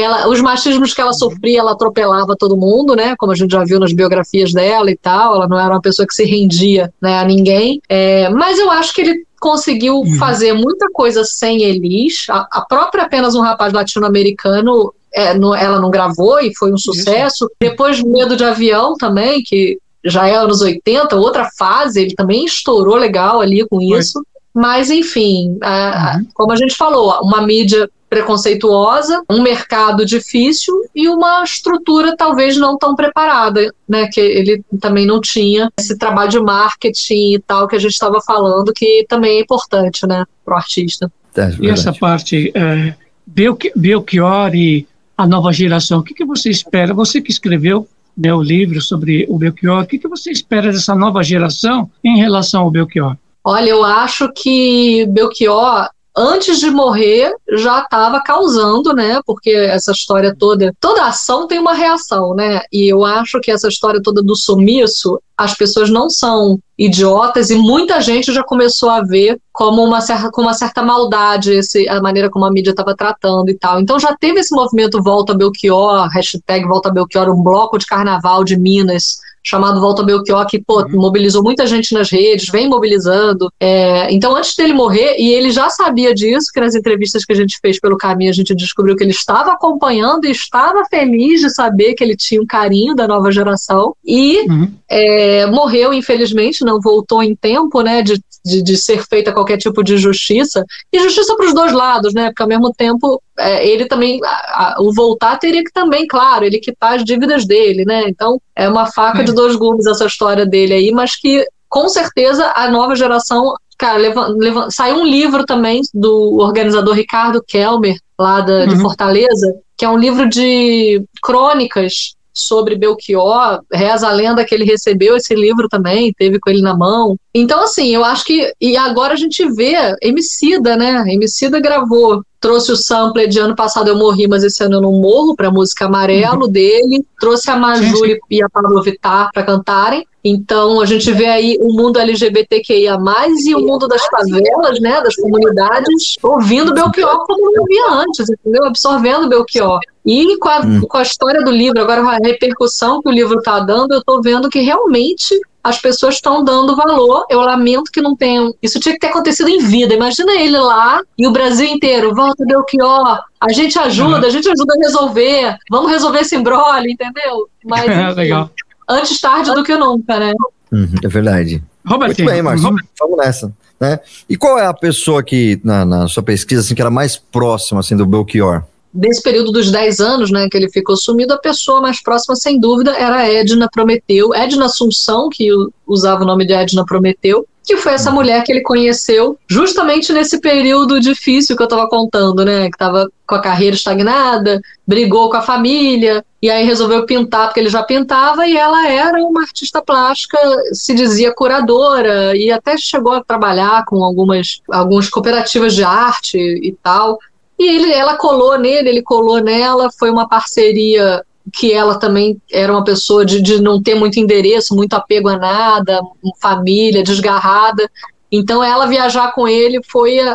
Ela, os machismos que ela sofria, ela atropelava todo mundo, né? Como a gente já viu nas biografias dela e tal. Ela não era uma pessoa que se rendia né, a ninguém. É, mas eu acho que ele conseguiu uhum. fazer muita coisa sem Elis. A, a própria apenas um rapaz latino-americano é, no, ela não gravou e foi um sucesso. Isso. Depois Medo de Avião também, que já é anos 80, outra fase, ele também estourou legal ali com isso. Mas, enfim, a, uhum. como a gente falou, uma mídia preconceituosa, um mercado difícil e uma estrutura talvez não tão preparada, né? Que ele também não tinha esse trabalho de marketing e tal que a gente estava falando, que também é importante, né, para o artista. É, e essa parte, é, Belchior e a nova geração, o que, que você espera? Você que escreveu né, o livro sobre o Belchior, o que, que você espera dessa nova geração em relação ao Belchior? Olha, eu acho que Belchior antes de morrer já estava causando, né? Porque essa história toda, toda ação tem uma reação, né? E eu acho que essa história toda do sumiço, as pessoas não são idiotas e muita gente já começou a ver como uma certa, com uma certa maldade esse, a maneira como a mídia estava tratando e tal. Então já teve esse movimento Volta Belchior, hashtag Volta Belchior, um bloco de carnaval de Minas chamado Volta Belchior, que pô, uhum. mobilizou muita gente nas redes, vem mobilizando. É, então, antes dele morrer, e ele já sabia disso, que nas entrevistas que a gente fez pelo caminho, a gente descobriu que ele estava acompanhando e estava feliz de saber que ele tinha um carinho da nova geração. E uhum. é, morreu, infelizmente, não voltou em tempo, né, de, de, de ser feita qualquer tipo de justiça. E justiça para os dois lados, né, porque ao mesmo tempo é, ele também, a, a, o voltar teria que também, claro, ele quitar as dívidas dele, né? Então é uma faca é. de dois gumes essa história dele aí, mas que com certeza a nova geração. Cara, leva, leva, saiu um livro também do organizador Ricardo Kelmer, lá da, uhum. de Fortaleza, que é um livro de crônicas sobre Belchior, reza a lenda que ele recebeu esse livro também, teve com ele na mão. Então, assim, eu acho que. E agora a gente vê Emicida, né? Emicida gravou trouxe o sampler de ano passado Eu Morri, mas esse ano eu não morro, para música Amarelo uhum. dele, trouxe a Majuri e a Pablo Vittar para cantarem. Então a gente vê aí o mundo LGBTQIA+, e o mundo das favelas, né, das comunidades, ouvindo Belchior como não via antes, entendeu? Absorvendo Belchior. E com a, hum. com a história do livro, agora a repercussão que o livro está dando, eu estou vendo que realmente as pessoas estão dando valor. Eu lamento que não tenham. Isso tinha que ter acontecido em vida. Imagina ele lá e o Brasil inteiro. Volta, Belchior. A gente ajuda, uhum. a gente ajuda a resolver. Vamos resolver esse embrolho, entendeu? Mas, enfim, Legal. Antes tarde do que nunca, né? Uhum, é verdade. Robertinho, Muito bem, Márcio. Vamos nessa. Né? E qual é a pessoa que, na, na sua pesquisa, assim, que era mais próxima assim, do Belchior? Desse período dos 10 anos, né, que ele ficou sumido, a pessoa mais próxima, sem dúvida, era a Edna Prometeu, Edna Assunção, que usava o nome de Edna Prometeu, que foi essa mulher que ele conheceu justamente nesse período difícil que eu estava contando, né, que estava com a carreira estagnada, brigou com a família, e aí resolveu pintar porque ele já pintava, e ela era uma artista plástica, se dizia curadora, e até chegou a trabalhar com algumas, algumas cooperativas de arte e tal. E ele, ela colou nele, ele colou nela, foi uma parceria que ela também era uma pessoa de, de não ter muito endereço, muito apego a nada, família, desgarrada. Então, ela viajar com ele foi a,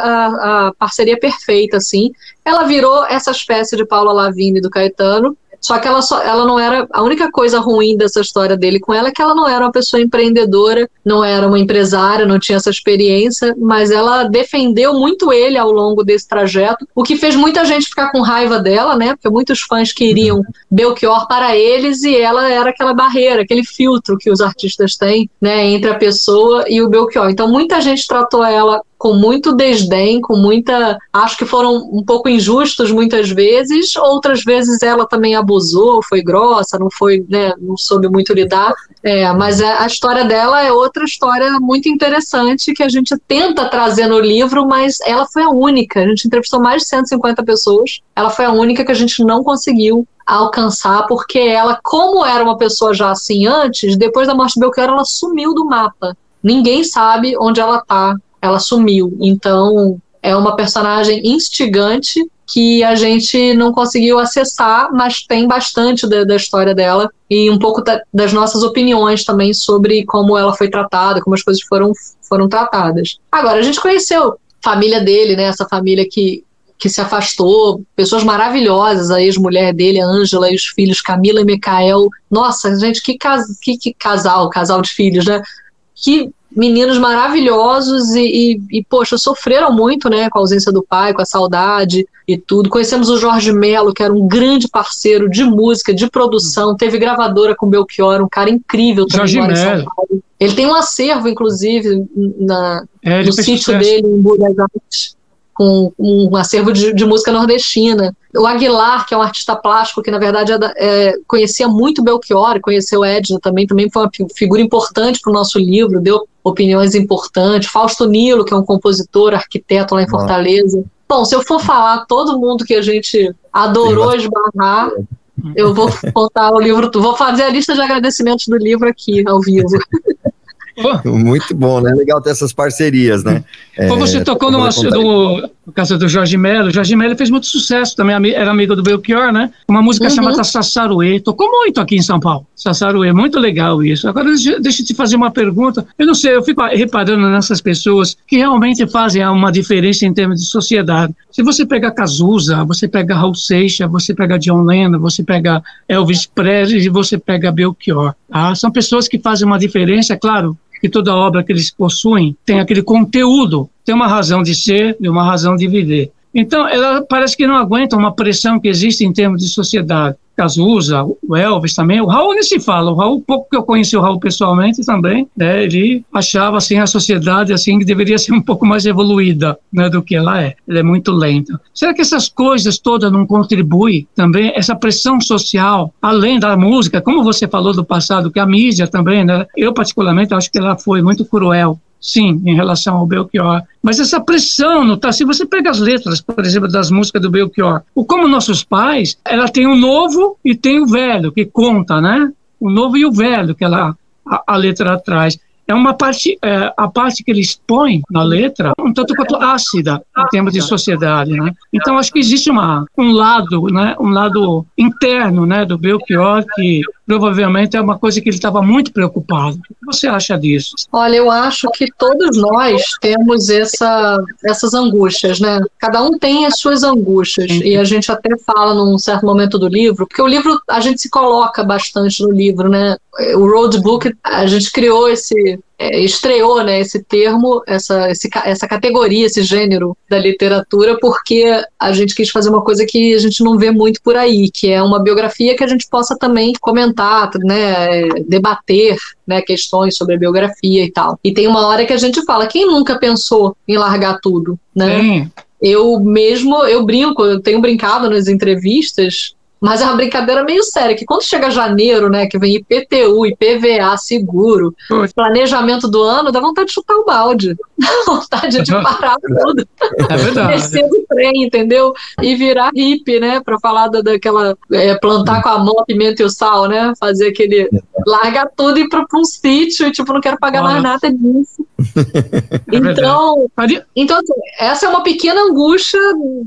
a, parceria perfeita, assim. Ela virou essa espécie de Paula Lavigne do Caetano, só que ela, só, ela não era. A única coisa ruim dessa história dele com ela é que ela não era uma pessoa empreendedora, não era uma empresária, não tinha essa experiência, mas ela defendeu muito ele ao longo desse trajeto, o que fez muita gente ficar com raiva dela, né? Porque muitos fãs queriam Belchior para eles e ela era aquela barreira, aquele filtro que os artistas têm, né, entre a pessoa e o Belchior. Então muita gente tratou ela com muito desdém, com muita. Acho que foram um pouco injustos muitas vezes, outras vezes ela também abusou, foi grossa, não foi, né, não soube muito lidar. É, mas a, história dela é outra história muito interessante que a gente tenta trazer no livro, mas ela foi a única. A gente entrevistou mais de 150 pessoas, ela foi a única que a gente não conseguiu alcançar, porque ela, como era uma pessoa já assim antes, depois da morte de Belchior, ela sumiu do mapa. Ninguém sabe onde ela está ela sumiu. Então, é uma personagem instigante que a gente não conseguiu acessar, mas tem bastante da, da história dela e um pouco da, das nossas opiniões também sobre como ela foi tratada, como as coisas foram, foram tratadas. Agora, a gente conheceu a família dele, né, essa família que, que se afastou, pessoas maravilhosas, a ex-mulher dele, a Ângela, e os filhos Camila e Micael. Nossa, gente, que, cas que, que casal, casal de filhos, né? Que meninos maravilhosos e, e, e, poxa, sofreram muito, né, com a ausência do pai, com a saudade e tudo. Conhecemos o Jorge Melo, que era um grande parceiro de música, de produção, teve gravadora com Belchior, um cara incrível também Jorge Melo. Ele tem um acervo, inclusive, na, é, no sítio dele em Buenos Aires. Com um acervo de, de, música nordestina. O Aguilar, que é um artista plástico que, na verdade, é, é, conhecia muito Belchior, conheceu Edna também, também foi uma figura importante para o nosso livro, deu opiniões importantes. Fausto Nilo, que é um compositor, arquiteto lá em Fortaleza. Bom, se eu for falar todo mundo que a gente adorou esbarrar, eu vou contar o livro, vou fazer a lista de agradecimentos do livro aqui, ao vivo. Muito bom, né? Legal ter essas parcerias, né? Pô, você é, tocou no, no, no caso do Jorge Melo. O Jorge Melo fez muito sucesso também, era amigo do Belchior, né? Uma música uhum. chamada Sassaruê. Tocou muito aqui em São Paulo. Sassaruê, muito legal isso. Agora, deixa, deixa eu te fazer uma pergunta. Eu não sei, eu fico reparando nessas pessoas que realmente fazem uma diferença em termos de sociedade. Se você pega Cazuza, você pega Raul Seixas, você pega John Lennon, você pega Elvis Presley e você pega Belchior. Tá? São pessoas que fazem uma diferença, claro, que toda obra que eles possuem tem aquele conteúdo, tem uma razão de ser e uma razão de viver. Então, ela parece que não aguenta uma pressão que existe em termos de sociedade. Cazuza, o Elvis também, o Raul nem se fala, o Raul, pouco que eu conheci o Raul pessoalmente também, né, ele achava assim a sociedade assim que deveria ser um pouco mais evoluída né, do que ela é, ele é muito lenta. Será que essas coisas todas não contribuem também, essa pressão social, além da música, como você falou do passado, que a mídia também, né, eu particularmente acho que ela foi muito cruel sim, em relação ao Belchior. Mas essa pressão, não tá? se você pega as letras, por exemplo, das músicas do Belchior, o como nossos pais, ela tem o novo e tem o velho, que conta, né? O novo e o velho que ela, a, a letra traz é uma parte, é, a parte que ele expõe na letra, um tanto quanto ácida em termos de sociedade, né? Então acho que existe uma, um lado, né, um lado interno, né, do Belchior que provavelmente é uma coisa que ele estava muito preocupado. O que você acha disso? Olha, eu acho que todos nós temos essa, essas angústias, né? Cada um tem as suas angústias Sim. e a gente até fala num certo momento do livro, porque o livro a gente se coloca bastante no livro, né? O roadbook a gente criou esse estreou né, esse termo, essa, esse, essa categoria, esse gênero da literatura, porque a gente quis fazer uma coisa que a gente não vê muito por aí, que é uma biografia que a gente possa também comentar, né, debater né, questões sobre a biografia e tal. E tem uma hora que a gente fala, quem nunca pensou em largar tudo, né? Sim. Eu mesmo, eu brinco, eu tenho brincado nas entrevistas mas é uma brincadeira meio séria, que quando chega janeiro, né, que vem IPTU, IPVA, seguro, planejamento do ano, dá vontade de chutar o balde. Dá vontade de parar tudo. É verdade. Descer do trem, entendeu? E virar hippie, né, para falar da, daquela, é, plantar com a mão a pimenta e o sal, né, fazer aquele, largar tudo e ir para um sítio e, tipo, não quero pagar Olha. mais nada disso. É então, então assim, essa é uma pequena angústia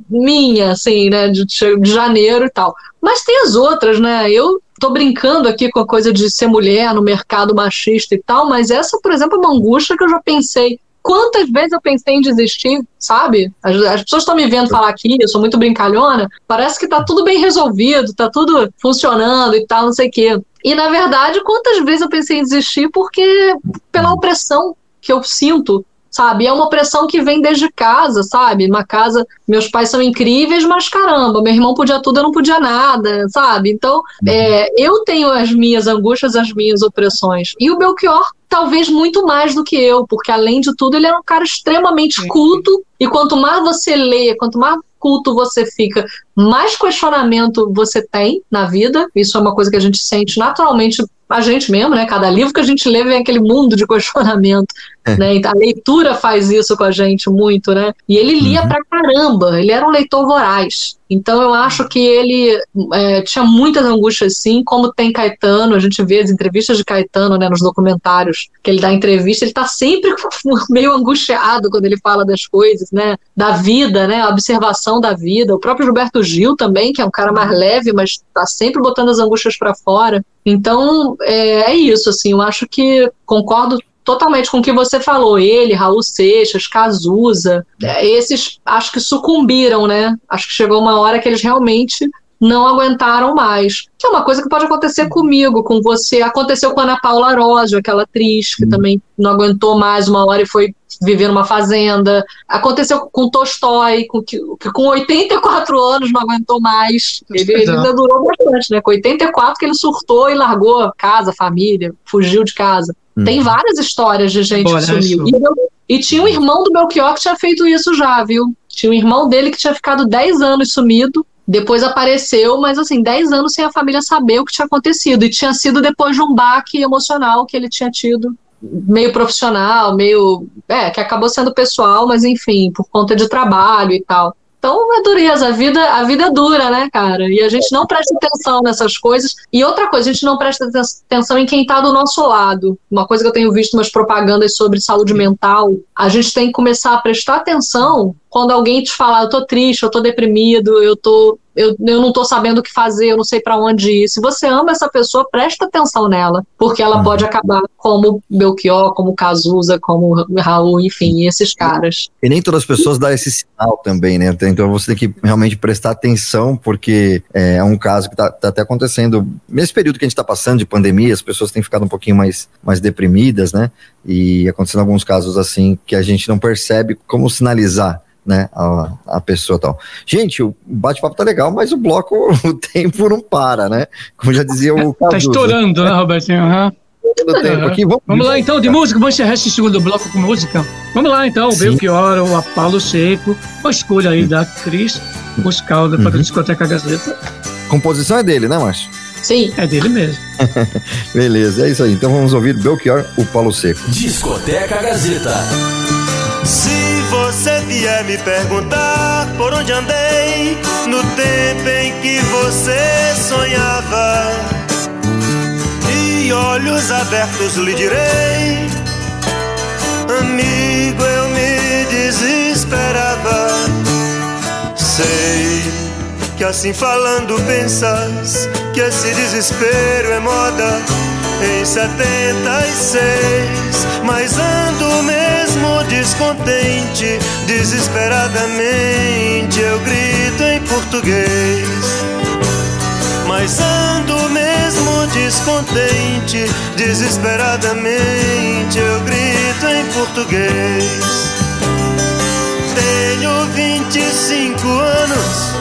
minha, assim, né, de, de janeiro e tal. Mas tem as outras, né? Eu tô brincando aqui com a coisa de ser mulher no mercado machista e tal, mas essa, por exemplo, é uma angústia que eu já pensei. Quantas vezes eu pensei em desistir, sabe? As, as pessoas estão me vendo falar aqui, eu sou muito brincalhona, parece que tá tudo bem resolvido, tá tudo funcionando e tal, não sei o quê. E, na verdade, quantas vezes eu pensei em desistir porque pela opressão que eu sinto sabe? É uma pressão que vem desde casa, sabe? Uma casa, meus pais são incríveis, mas caramba, meu irmão podia tudo, eu não podia nada, sabe? Então, uhum. é, eu tenho as minhas angústias, as minhas opressões. E o Belchior, talvez muito mais do que eu, porque além de tudo, ele era um cara extremamente culto, e quanto mais você lê, quanto mais culto você fica, mais questionamento você tem na vida. Isso é uma coisa que a gente sente naturalmente a gente mesmo, né? Cada livro que a gente lê vem aquele mundo de questionamento, é. né? A leitura faz isso com a gente muito, né? E ele lia uhum. pra caramba, ele era um leitor voraz. Então eu acho que ele é, tinha muitas angústias sim, como tem Caetano, a gente vê as entrevistas de Caetano, né, nos documentários, que ele dá entrevista, ele tá sempre meio angustiado quando ele fala das coisas, né? Da vida, né? A observação da vida. O próprio Gilberto Gil também, que é um cara mais leve, mas tá sempre botando as angústias para fora. Então, é, é isso, assim, eu acho que concordo totalmente com o que você falou. Ele, Raul Seixas, Cazuza, é, esses acho que sucumbiram, né? Acho que chegou uma hora que eles realmente não aguentaram mais. Que é uma coisa que pode acontecer comigo, com você. Aconteceu com a Ana Paula Arósio, aquela atriz que também não aguentou mais uma hora e foi viver numa fazenda. Aconteceu com Tolstói, com, que, com 84 anos não aguentou mais. Ele, ele, ainda durou bastante, né? Com 84 que ele surtou e largou casa, família, fugiu de casa. Hum. Tem várias histórias de gente que sumiu. E, e, tinha um irmão do Belchior que tinha feito isso já, viu? Tinha um irmão dele que tinha ficado 10 anos sumido, depois apareceu, mas assim, 10 anos sem a família saber o que tinha acontecido. E tinha sido depois de um baque emocional que ele tinha tido, meio profissional, meio. É, que acabou sendo pessoal, mas enfim, por conta de trabalho e tal. Então é dureza, a vida, a vida é dura, né, cara? E a gente não presta atenção nessas coisas. E outra coisa, a gente não presta atenção em quem está do nosso lado. Uma coisa que eu tenho visto umas propagandas sobre saúde mental, a gente tem que começar a prestar atenção quando alguém te falar, eu tô triste, eu tô deprimido, eu tô eu, eu não tô sabendo o que fazer, eu não sei para onde ir. Se você ama essa pessoa, presta atenção nela, porque ela uhum. pode acabar como Belchior, como Cazuza, como Raul, enfim, esses caras. E nem todas as pessoas dão esse sinal também, né? Então você tem que realmente prestar atenção, porque é, é um caso que tá, tá até acontecendo. Nesse período que a gente tá passando de pandemia, as pessoas têm ficado um pouquinho mais, mais deprimidas, né? E acontecendo alguns casos assim que a gente não percebe como sinalizar né, a, a pessoa tal. Gente, o bate-papo tá legal, mas o bloco, o tempo não para, né? Como já dizia o Tá estourando, né, Robertinho? Uhum. Tempo aqui. Vamos, vamos lá então, de música, vamos encerrar esse segundo bloco com música. Vamos lá então, o Belchior, o Apalo Seco, uma escolha aí da Cris Buscalda para a uhum. Discoteca Gazeta. Composição é dele, né, Márcio? Sim. É dele mesmo. Beleza, é isso aí. Então vamos ouvir Belchior, o Paulo Seco. Discoteca Gazeta. Se você vier me perguntar por onde andei no tempo em que você sonhava, e olhos abertos lhe direi, amigo, eu me desesperava. Sei que assim falando pensas que esse desespero é moda em 76, mas ando mesmo descontente, desesperadamente eu grito em português. Mas ando mesmo descontente, desesperadamente eu grito em português. Tenho 25 anos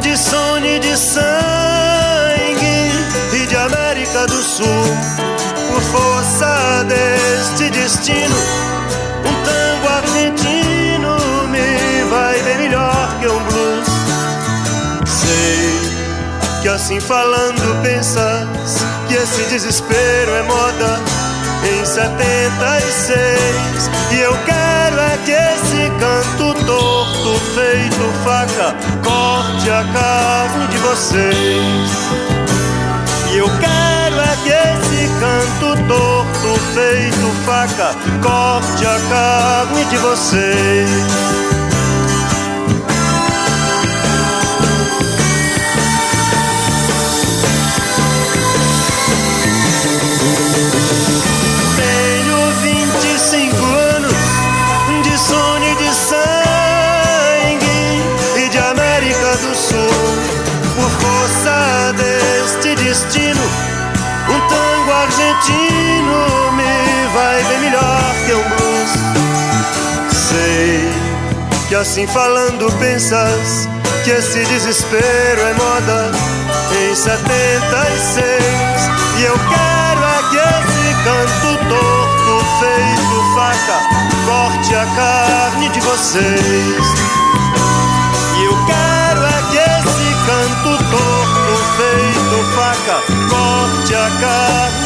de sono e de sangue América do Sul por força deste destino, um tango argentino me vai bem melhor que um blues. Sei que assim falando pensas que esse desespero é moda em 76 e eu quero é que esse canto torto feito faca corte a carne de vocês. Eu quero é que esse canto torto feito faca corte a carne de vocês. Argentino me vai bem melhor que um blues. Sei que assim falando pensas que esse desespero é moda em 76. E eu quero é que esse canto torto feito faca corte a carne de vocês. E eu quero é que esse canto torto feito faca corte a carne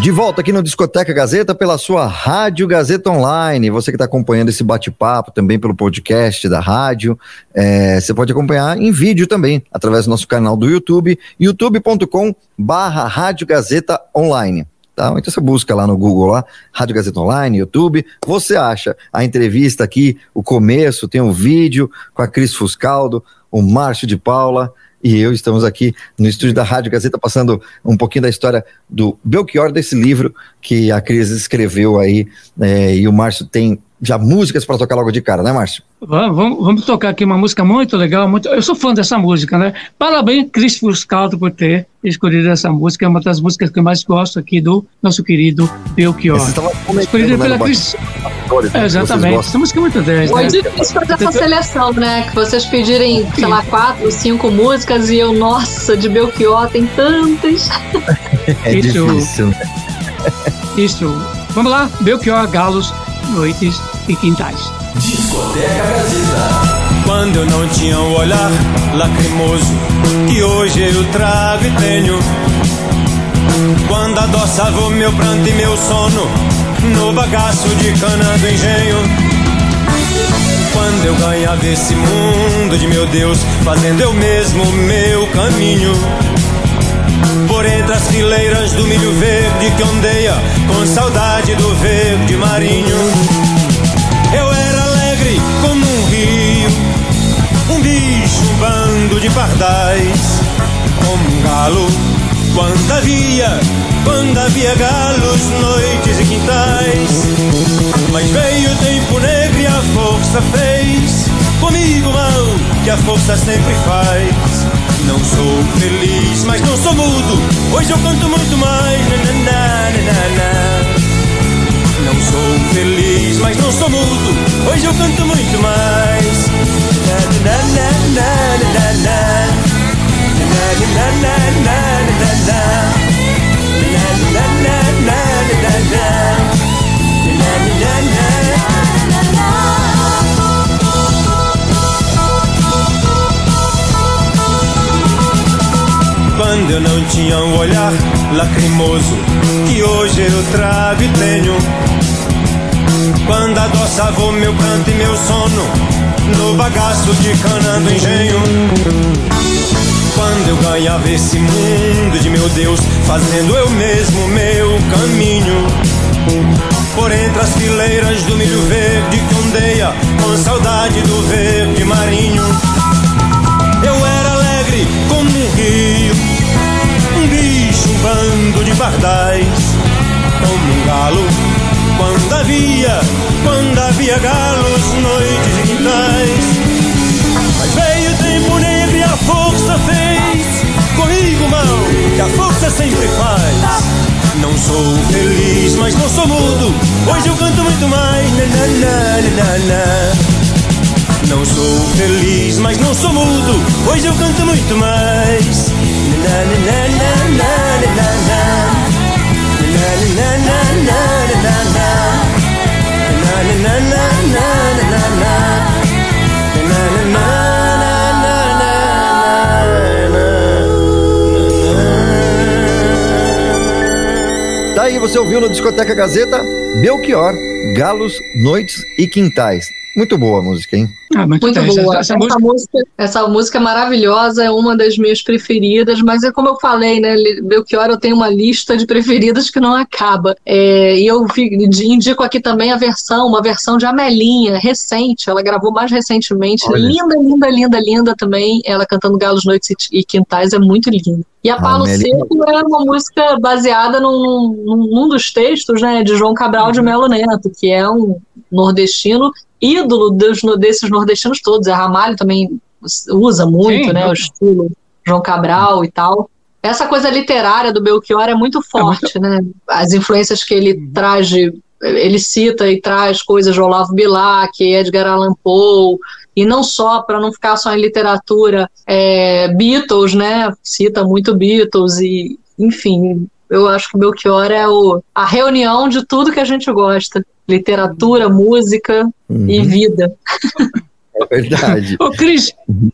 De volta aqui no Discoteca Gazeta pela sua Rádio Gazeta Online. Você que está acompanhando esse bate-papo também pelo podcast da rádio, é, você pode acompanhar em vídeo também, através do nosso canal do YouTube, youtube.com barra Rádio Gazeta Online. Tá? Então você busca lá no Google, lá, Rádio Gazeta Online, YouTube, você acha a entrevista aqui, o começo, tem um vídeo com a Cris Fuscaldo, o Márcio de Paula, e eu estamos aqui no estúdio da Rádio Gazeta passando um pouquinho da história do Belchior, desse livro que a Cris escreveu aí, é, e o Márcio tem já músicas para tocar logo de cara, né, Márcio? Vamos, vamos, tocar aqui uma música muito legal. Muito, eu sou fã dessa música, né? Parabéns, Cris Fuscaldo, por ter escolhido essa música. É uma das músicas que eu mais gosto aqui do nosso querido Belchior. Escolhida né, pela Cris. É, exatamente. Essa música é muito 10. Foi né? difícil fazer essa seleção, né? Que vocês pedirem, sei lá, quatro, cinco músicas e eu, nossa, de Belchior tem tantas. É Isso. difícil. Isso. Vamos lá, Belchior, Galos noites e quintais. Discoteca Gazeta. Quando eu não tinha o olhar lacrimoso que hoje eu trago e tenho. Quando adoçava o meu pranto e meu sono no bagaço de cana do engenho. Quando eu ganhava esse mundo de meu Deus, fazendo eu mesmo meu caminho por entre as fileiras do milho verde que ondeia com saudade do verde marinho. Eu era alegre como um rio, um bicho, um bando de pardais, como um galo. Quando havia, quando havia galos, noites e quintais. Mas veio o tempo negro e a força fez comigo mal que a força sempre faz. Não sou feliz, mas não sou mudo. Hoje eu canto muito mais. Não sou feliz, mas não sou mudo. Hoje eu canto muito mais. Quando eu não tinha um olhar lacrimoso que hoje eu trago e tenho. Quando adoçava meu canto e meu sono no bagaço de cana do engenho. Quando eu ganhava esse mundo de meu Deus, fazendo eu mesmo meu caminho. Por entre as fileiras do milho verde que ondeia com saudade do verde marinho. Eu era como um rio um bicho, um bando de pardais, como um galo. Quando havia, quando havia galos, noites e quintais. Mas veio o tempo negro e a força fez comigo mal, que a força sempre faz. Não sou feliz, mas não sou mudo. Hoje eu canto muito mais. Na, na, na, na, Não sou feliz, mas não sou mudo. Hoje eu canto muito mais. Daí você ouviu no Discoteca Gazeta Belchior, Galos, Noites e Quintais. Muito boa a música, hein? Ah, muito, muito boa. Essa, essa, música... música... essa, música, é maravilhosa, é uma das minhas preferidas, mas é como eu falei, né? Belchior, eu tenho uma lista de preferidas que não acaba. É, e eu indico aqui também a versão, uma versão de Amelinha, recente, ela gravou mais recentemente. Olha. Linda, linda, linda, linda também. Ela cantando Galos, Noites e Quintais, é muito linda. E a Palo Seco é uma música baseada num, num, num, dos textos né, de João Cabral de Melo Neto, que é um nordestino ídolo dos, desses nordestinos todos. A Ramalho também usa muito, Sim, né? O estilo João Cabral e tal. Essa coisa literária do Belchior é muito forte, é muito... né? As influências que ele uhum. traz de. Ele cita e traz coisas de Olavo Bilac, Edgar Allan Poe, e não só, para não ficar só em literatura, é, Beatles, né? Cita muito Beatles, e, enfim, eu acho que o Belchior é o, a reunião de tudo que a gente gosta literatura, música uhum. e vida. É verdade. ô, Cris,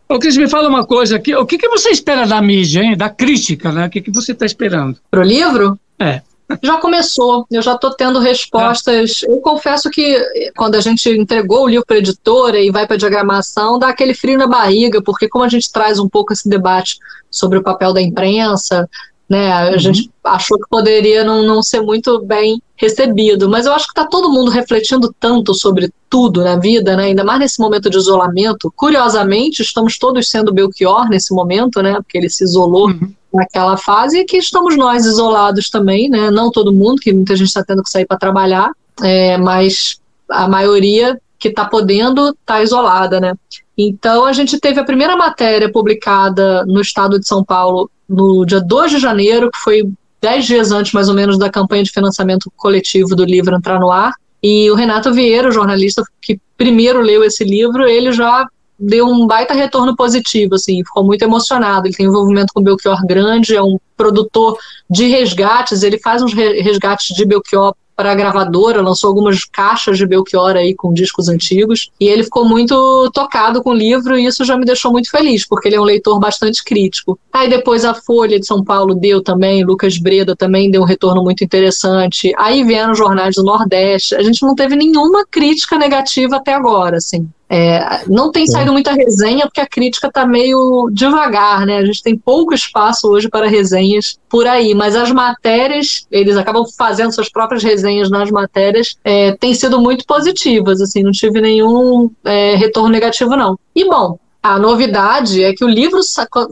ô, Cris, me fala uma coisa aqui. O que, que você espera da mídia, hein? Da crítica, né? O que, que você está esperando? Pro livro? É. Já começou, eu já estou tendo respostas. Eu confesso que quando a gente entregou o livro para a editora e vai para a diagramação, dá aquele frio na barriga, porque como a gente traz um pouco esse debate sobre o papel da imprensa, né? A uhum. gente achou que poderia não, não ser muito bem recebido, mas eu acho que está todo mundo refletindo tanto sobre tudo na vida, né? Ainda mais nesse momento de isolamento. Curiosamente, estamos todos sendo Belchior nesse momento, né? Porque ele se isolou uhum. naquela fase e que estamos nós isolados também, né? Não todo mundo, que muita gente está tendo que sair para trabalhar, é, mas a maioria que está podendo está isolada, né? Então a gente teve a primeira matéria publicada no estado de São Paulo no dia 2 de janeiro, que foi dez dias antes, mais ou menos, da campanha de financiamento coletivo do livro entrar no ar. E o Renato Vieira, o jornalista que primeiro leu esse livro, ele já deu um baita retorno positivo, assim, ficou muito emocionado. Ele tem envolvimento com Belchior Grande, é um produtor de resgates, ele faz uns resgates de Belchior para a gravadora, lançou algumas caixas de Belchior aí com discos antigos, e ele ficou muito tocado com o livro e isso já me deixou muito feliz, porque ele é um leitor bastante crítico. Aí depois a Folha de São Paulo deu também, Lucas Breda também deu um retorno muito interessante. Aí vieram jornais do Nordeste. A gente não teve nenhuma crítica negativa até agora, assim. É, não tem saído muita resenha porque a crítica está meio devagar, né? A gente tem pouco espaço hoje para resenhas por aí, mas as matérias, eles acabam fazendo suas próprias resenhas nas matérias, é, têm sido muito positivas, assim, não tive nenhum é, retorno negativo, não. E bom, a novidade é que o livro,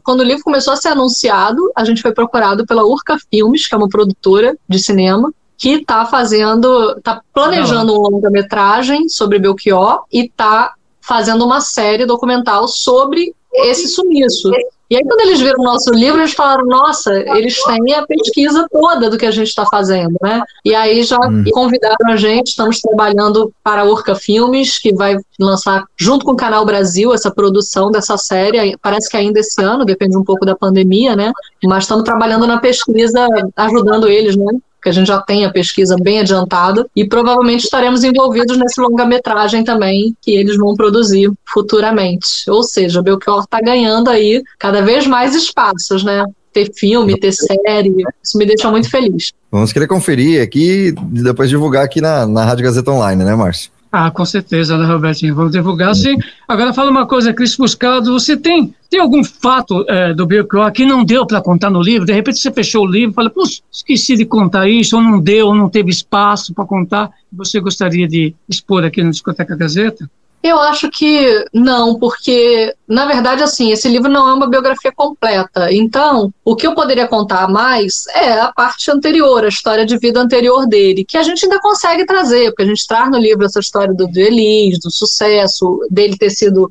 quando o livro começou a ser anunciado, a gente foi procurado pela Urca Filmes, que é uma produtora de cinema, que está fazendo, está planejando um longa-metragem sobre Belchior e está fazendo uma série documental sobre esse sumiço. E aí, quando eles viram o nosso livro, eles falaram: nossa, eles têm a pesquisa toda do que a gente está fazendo, né? E aí já hum. convidaram a gente, estamos trabalhando para a Urca Filmes, que vai lançar junto com o Canal Brasil essa produção dessa série. Parece que ainda esse ano, depende um pouco da pandemia, né? Mas estamos trabalhando na pesquisa, ajudando eles, né? Que a gente já tem a pesquisa bem adiantada, e provavelmente estaremos envolvidos nesse longa-metragem também, que eles vão produzir futuramente. Ou seja, Belchior está ganhando aí cada vez mais espaços, né? Ter filme, ter série, isso me deixa muito feliz. Vamos querer conferir aqui e depois divulgar aqui na, na Rádio Gazeta Online, né, Márcio? Ah, com certeza, né, Robertinho? Vamos divulgar sim. Agora fala uma coisa, Cris Buscado, você tem, tem algum fato é, do Belchior que não deu para contar no livro? De repente você fechou o livro e fala, puxa, esqueci de contar isso, ou não deu, ou não teve espaço para contar. Você gostaria de expor aqui na Discoteca Gazeta? Eu acho que não, porque, na verdade, assim, esse livro não é uma biografia completa. Então, o que eu poderia contar mais é a parte anterior, a história de vida anterior dele, que a gente ainda consegue trazer, porque a gente traz no livro essa história do, Elis, do sucesso, dele ter sido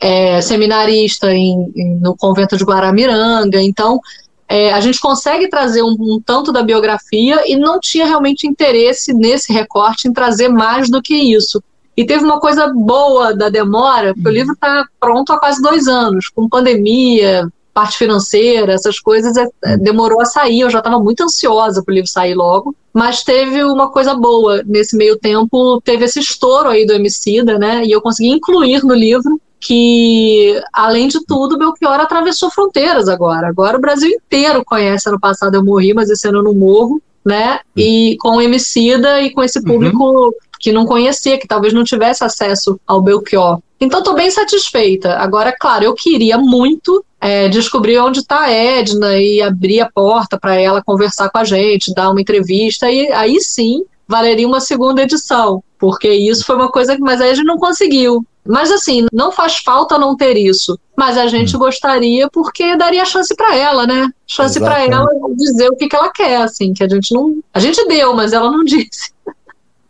é, seminarista em, em, no convento de Guaramiranga. Então, é, a gente consegue trazer um, um, tanto da biografia e não tinha realmente interesse nesse recorte em trazer mais do que isso. E teve uma coisa boa da demora, porque o livro está pronto há quase dois anos, com pandemia, parte financeira, essas coisas, é, é demorou a sair. Eu já estava muito ansiosa para o livro sair logo, mas teve uma coisa boa. Nesse meio tempo, teve esse estouro aí do Emicida, né? E eu consegui incluir no livro que, além de tudo, Belchior atravessou fronteiras agora. Agora o Brasil inteiro conhece. Ano passado eu morri, mas esse ano eu não morro, né? E com o Emicida e com esse uhum. público uhum que não conhecia, que talvez não tivesse acesso ao Belchior. Então, estou bem satisfeita. Agora, claro, eu queria muito é, descobrir onde está a Edna e abrir a porta para ela conversar com a gente, dar uma entrevista, e aí sim valeria uma segunda edição, porque isso foi uma coisa que, mas aí a gente não conseguiu. Mas assim, não faz falta não ter isso, mas a gente hum. gostaria porque daria chance para ela, né? Chance para ela dizer o que, que ela quer, assim, que a gente não, a gente deu, mas ela não disse.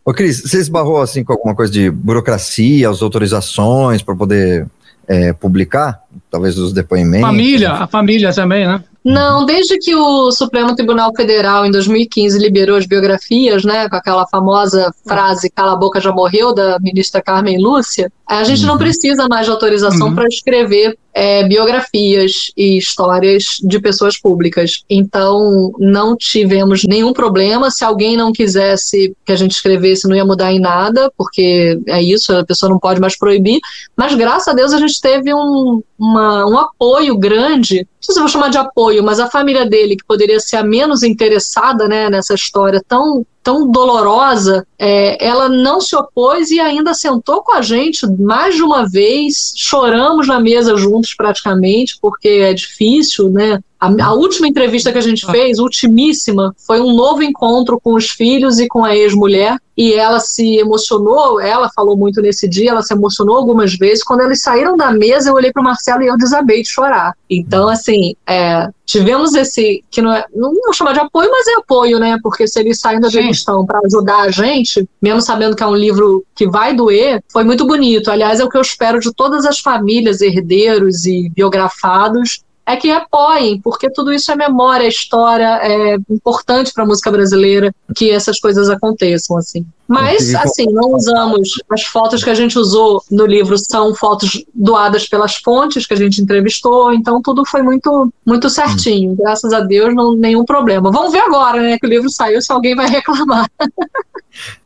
Ô, Cris, você esbarrou assim com alguma coisa de burocracia, as autorizações para poder é, publicar? Talvez os depoimentos? Família, a família também, né? Não, desde que o Supremo Tribunal Federal, em 2015, liberou as biografias, né, com aquela famosa frase cala a boca já morreu, da ministra Carmen Lúcia, a gente uhum. não precisa mais de autorização uhum. para escrever é, biografias e histórias de pessoas públicas. Então, não tivemos nenhum problema. Se alguém não quisesse que a gente escrevesse, não ia mudar em nada, porque é isso, a pessoa não pode mais proibir. Mas, graças a Deus, a gente teve um, uma, um apoio grande, não sei se vou chamar de apoio, mas a família dele, que poderia ser a menos interessada né, nessa história tão tão dolorosa, é, ela não se opôs e ainda sentou com a gente mais de uma vez, choramos na mesa juntos praticamente, porque é difícil, né? A, a, última entrevista que a gente fez, ultimíssima, foi um novo encontro com os filhos e com a ex-mulher. E ela se emocionou, ela falou muito nesse dia, ela se emocionou algumas vezes. Quando eles saíram da mesa, eu olhei para o Marcelo e eu desabei de chorar. Então, assim, é, tivemos esse, que não é, não vou chamar de apoio, mas é apoio, né? Porque se eles saem da demissão para ajudar a gente, mesmo sabendo que é um livro que vai doer, foi muito bonito. Aliás, é o que eu espero de todas as famílias, herdeiros e biografados, é que apoiem, porque tudo isso é memória, é história, é importante para a música brasileira que essas coisas aconteçam assim. Mas assim, não usamos as fotos que a gente usou no livro são fotos doadas pelas fontes que a gente entrevistou, então tudo foi muito muito certinho. Hum. Graças a Deus, não nenhum problema. Vamos ver agora, né, que o livro saiu se alguém vai reclamar.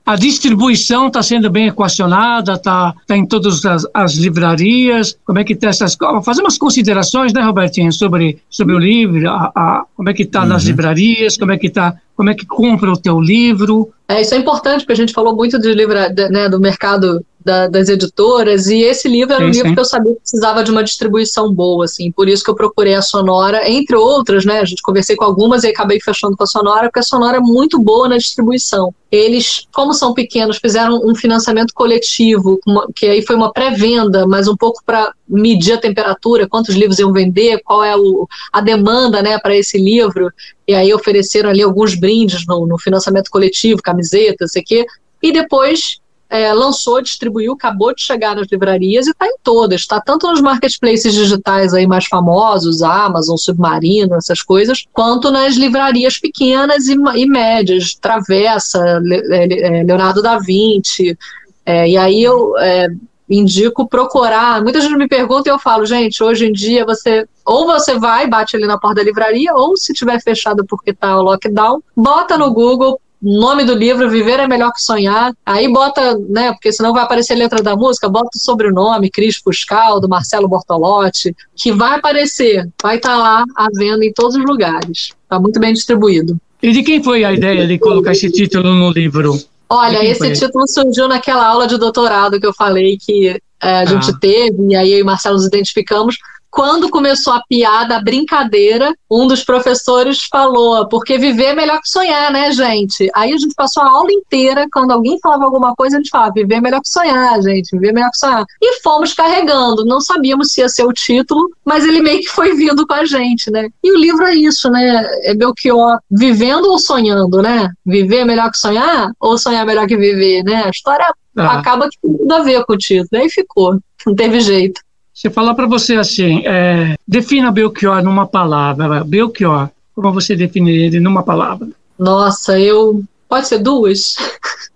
A distribuição está sendo bem equacionada, está tá em todas as, as, livrarias. Como é que está essas Fazer umas considerações, né, Robertinho, sobre, sobre o livro, a, a como é que está uhum. nas livrarias, como é que está como é que compra o teu livro. É, isso é importante, porque a gente falou muito de livra, né, do mercado da, das editoras, e esse livro era sim, um livro sim. que eu sabia que precisava de uma distribuição boa, assim, por isso que eu procurei a Sonora, entre outras, né, a gente conversei com algumas e acabei fechando com a Sonora, porque a Sonora é muito boa na distribuição. Eles, como são pequenos, fizeram um financiamento coletivo, que aí foi uma pré-venda, mas um pouco para medir a temperatura, quantos livros iam vender, qual é o, a demanda, né, para esse livro, e aí ofereceram ali alguns brindes no, no financiamento coletivo, camisetas, sei que, e depois é, lançou, distribuiu, acabou de chegar nas livrarias e está em todas. Está tanto nos marketplaces digitais aí mais famosos, Amazon, Submarino, essas coisas, quanto nas livrarias pequenas e, e médias, Travessa, é, Leonardo da Vinci. É, e aí eu é, indico procurar. Muita gente me pergunta e eu falo, gente, hoje em dia você ou você vai, bate ali na porta da livraria, ou se tiver fechado porque tá o lockdown, bota no Google, nome do livro, Viver é Melhor que Sonhar. Aí bota, né, porque senão vai aparecer a letra da música, bota o sobrenome, Cris Fuscal, do Marcelo Bortolotti, que vai aparecer, vai estar tá lá à venda em todos os lugares. Está muito bem distribuído. E de quem foi a ideia de colocar esse título no livro? Olha, esse foi? título surgiu naquela aula de doutorado que eu falei que é, a gente ah. teve, e aí eu e Marcelo nos identificamos, quando começou a piada, a brincadeira, um dos professores falou: porque viver é melhor que sonhar, né, gente? Aí a gente passou a aula inteira, quando alguém falava alguma coisa, a gente falava: viver é melhor que sonhar, gente, viver é melhor que sonhar. E fomos carregando, não sabíamos se ia ser o título, mas ele meio que foi vindo com a gente, né? E o livro é isso, né? É Belchior vivendo ou sonhando, né? Viver é melhor que sonhar ou sonhar é melhor que viver, né? A história ah. acaba que tem tudo a ver com o título. Aí ficou, não teve jeito. Se falar para você assim, é, defina Belchior numa palavra. Belchior, como você define ele numa palavra? Nossa, eu. Pode ser duas?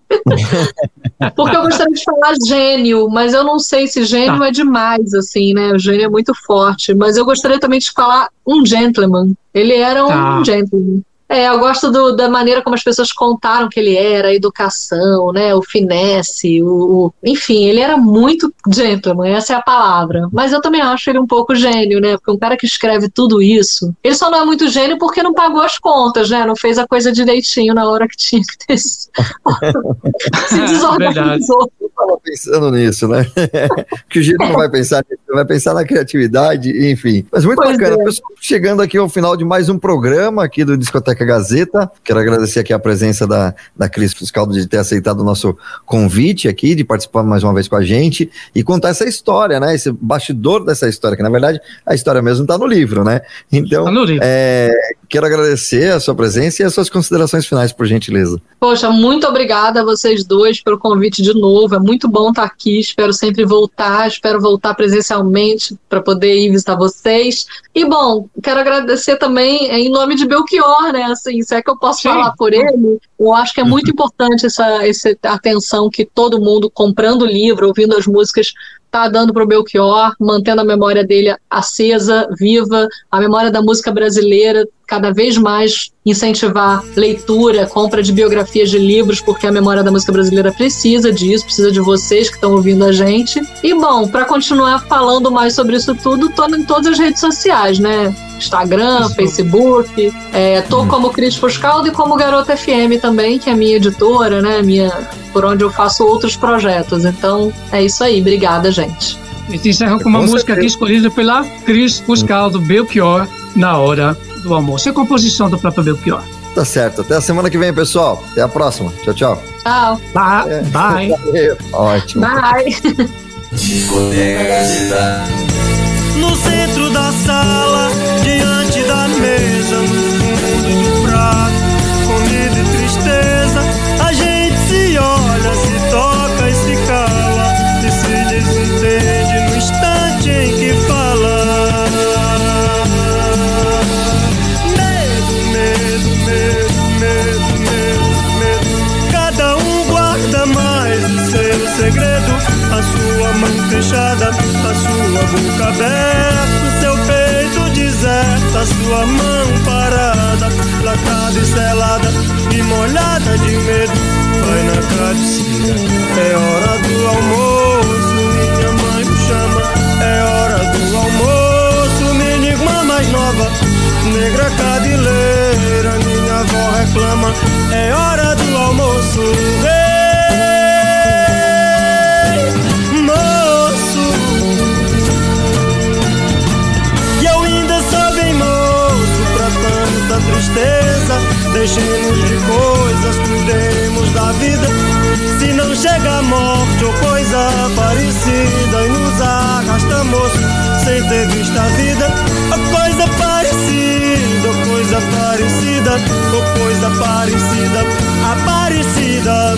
Porque eu gostaria de falar gênio, mas eu não sei se gênio tá. é demais, assim, né? O gênio é muito forte. Mas eu gostaria também de falar um gentleman. Ele era um tá. gentleman. É, eu gosto do, da maneira como as pessoas contaram que ele era, a educação, né, o finesse, o, o, enfim, ele era muito gentleman, essa é a palavra. Mas eu também acho ele um pouco gênio, né, porque um cara que escreve tudo isso, ele só não é muito gênio porque não pagou as contas, né, não fez a coisa direitinho na hora que tinha que ter. Se desorganizou. Eu estava pensando nisso, né, que o gênio não vai pensar nisso, vai pensar na criatividade, enfim. Mas muito pois bacana, é. pessoal, chegando aqui ao final de mais um programa aqui do Discoteca Gazeta. Quero agradecer aqui a presença da, da Cris Fuscaldo de ter aceitado o nosso convite aqui, de participar mais uma vez com a gente e contar essa história, né? Esse bastidor dessa história, que na verdade a história mesmo está no livro, né? Então, tá no livro. É, quero agradecer a sua presença e as suas considerações finais, por gentileza. Poxa, muito obrigada a vocês dois pelo convite de novo. É muito bom estar aqui. Espero sempre voltar. Espero voltar presencialmente para poder ir visitar vocês. E bom, quero agradecer também em nome de Belchior, né? assim, se é que eu posso Sim. falar por ele, eu acho que é muito importante essa, essa atenção que todo mundo comprando o livro, ouvindo as músicas, está dando para o Belchior, mantendo a memória dele acesa, viva, a memória da música brasileira, cada vez mais incentivar leitura, compra de biografias de livros, porque a memória da música brasileira precisa disso, precisa de vocês que estão ouvindo a gente. E bom, para continuar falando mais sobre isso tudo, tô em todas as redes sociais, né? Instagram, Facebook. É, tô hum. como Cris Fuscaldo e como Garota FM também, que é minha editora, né? Minha, por onde eu faço outros projetos. Então, é isso aí. Obrigada, gente. A gente encerra com uma com música certeza. aqui escolhida pela Cris Fuscaldo, Belchior, na hora do almoço. É composição do próprio Belchior. Tá certo. Até a semana que vem, pessoal. Até a próxima. Tchau, tchau. Tchau. Bye. É. Bye. Ótimo. Bye. No centro da sala, sua boca aberta, o seu peito deserto, a sua mão parada, lacrada e selada e molhada de medo. Vai na cabeceira, é hora do almoço, minha mãe me chama, é hora do almoço, minha irmã mais nova, negra cabeleira, minha avó reclama, é hora do almoço. Deixemos de coisas, cuidemos da vida. Se não chega a morte ou coisa parecida, e nos arrastamos sem ter visto a vida. Coisa parecida, ou coisa parecida, ou coisa parecida, aparecida.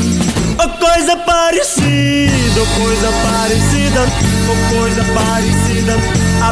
Ou coisa parecida, ou coisa parecida, ou coisa parecida, A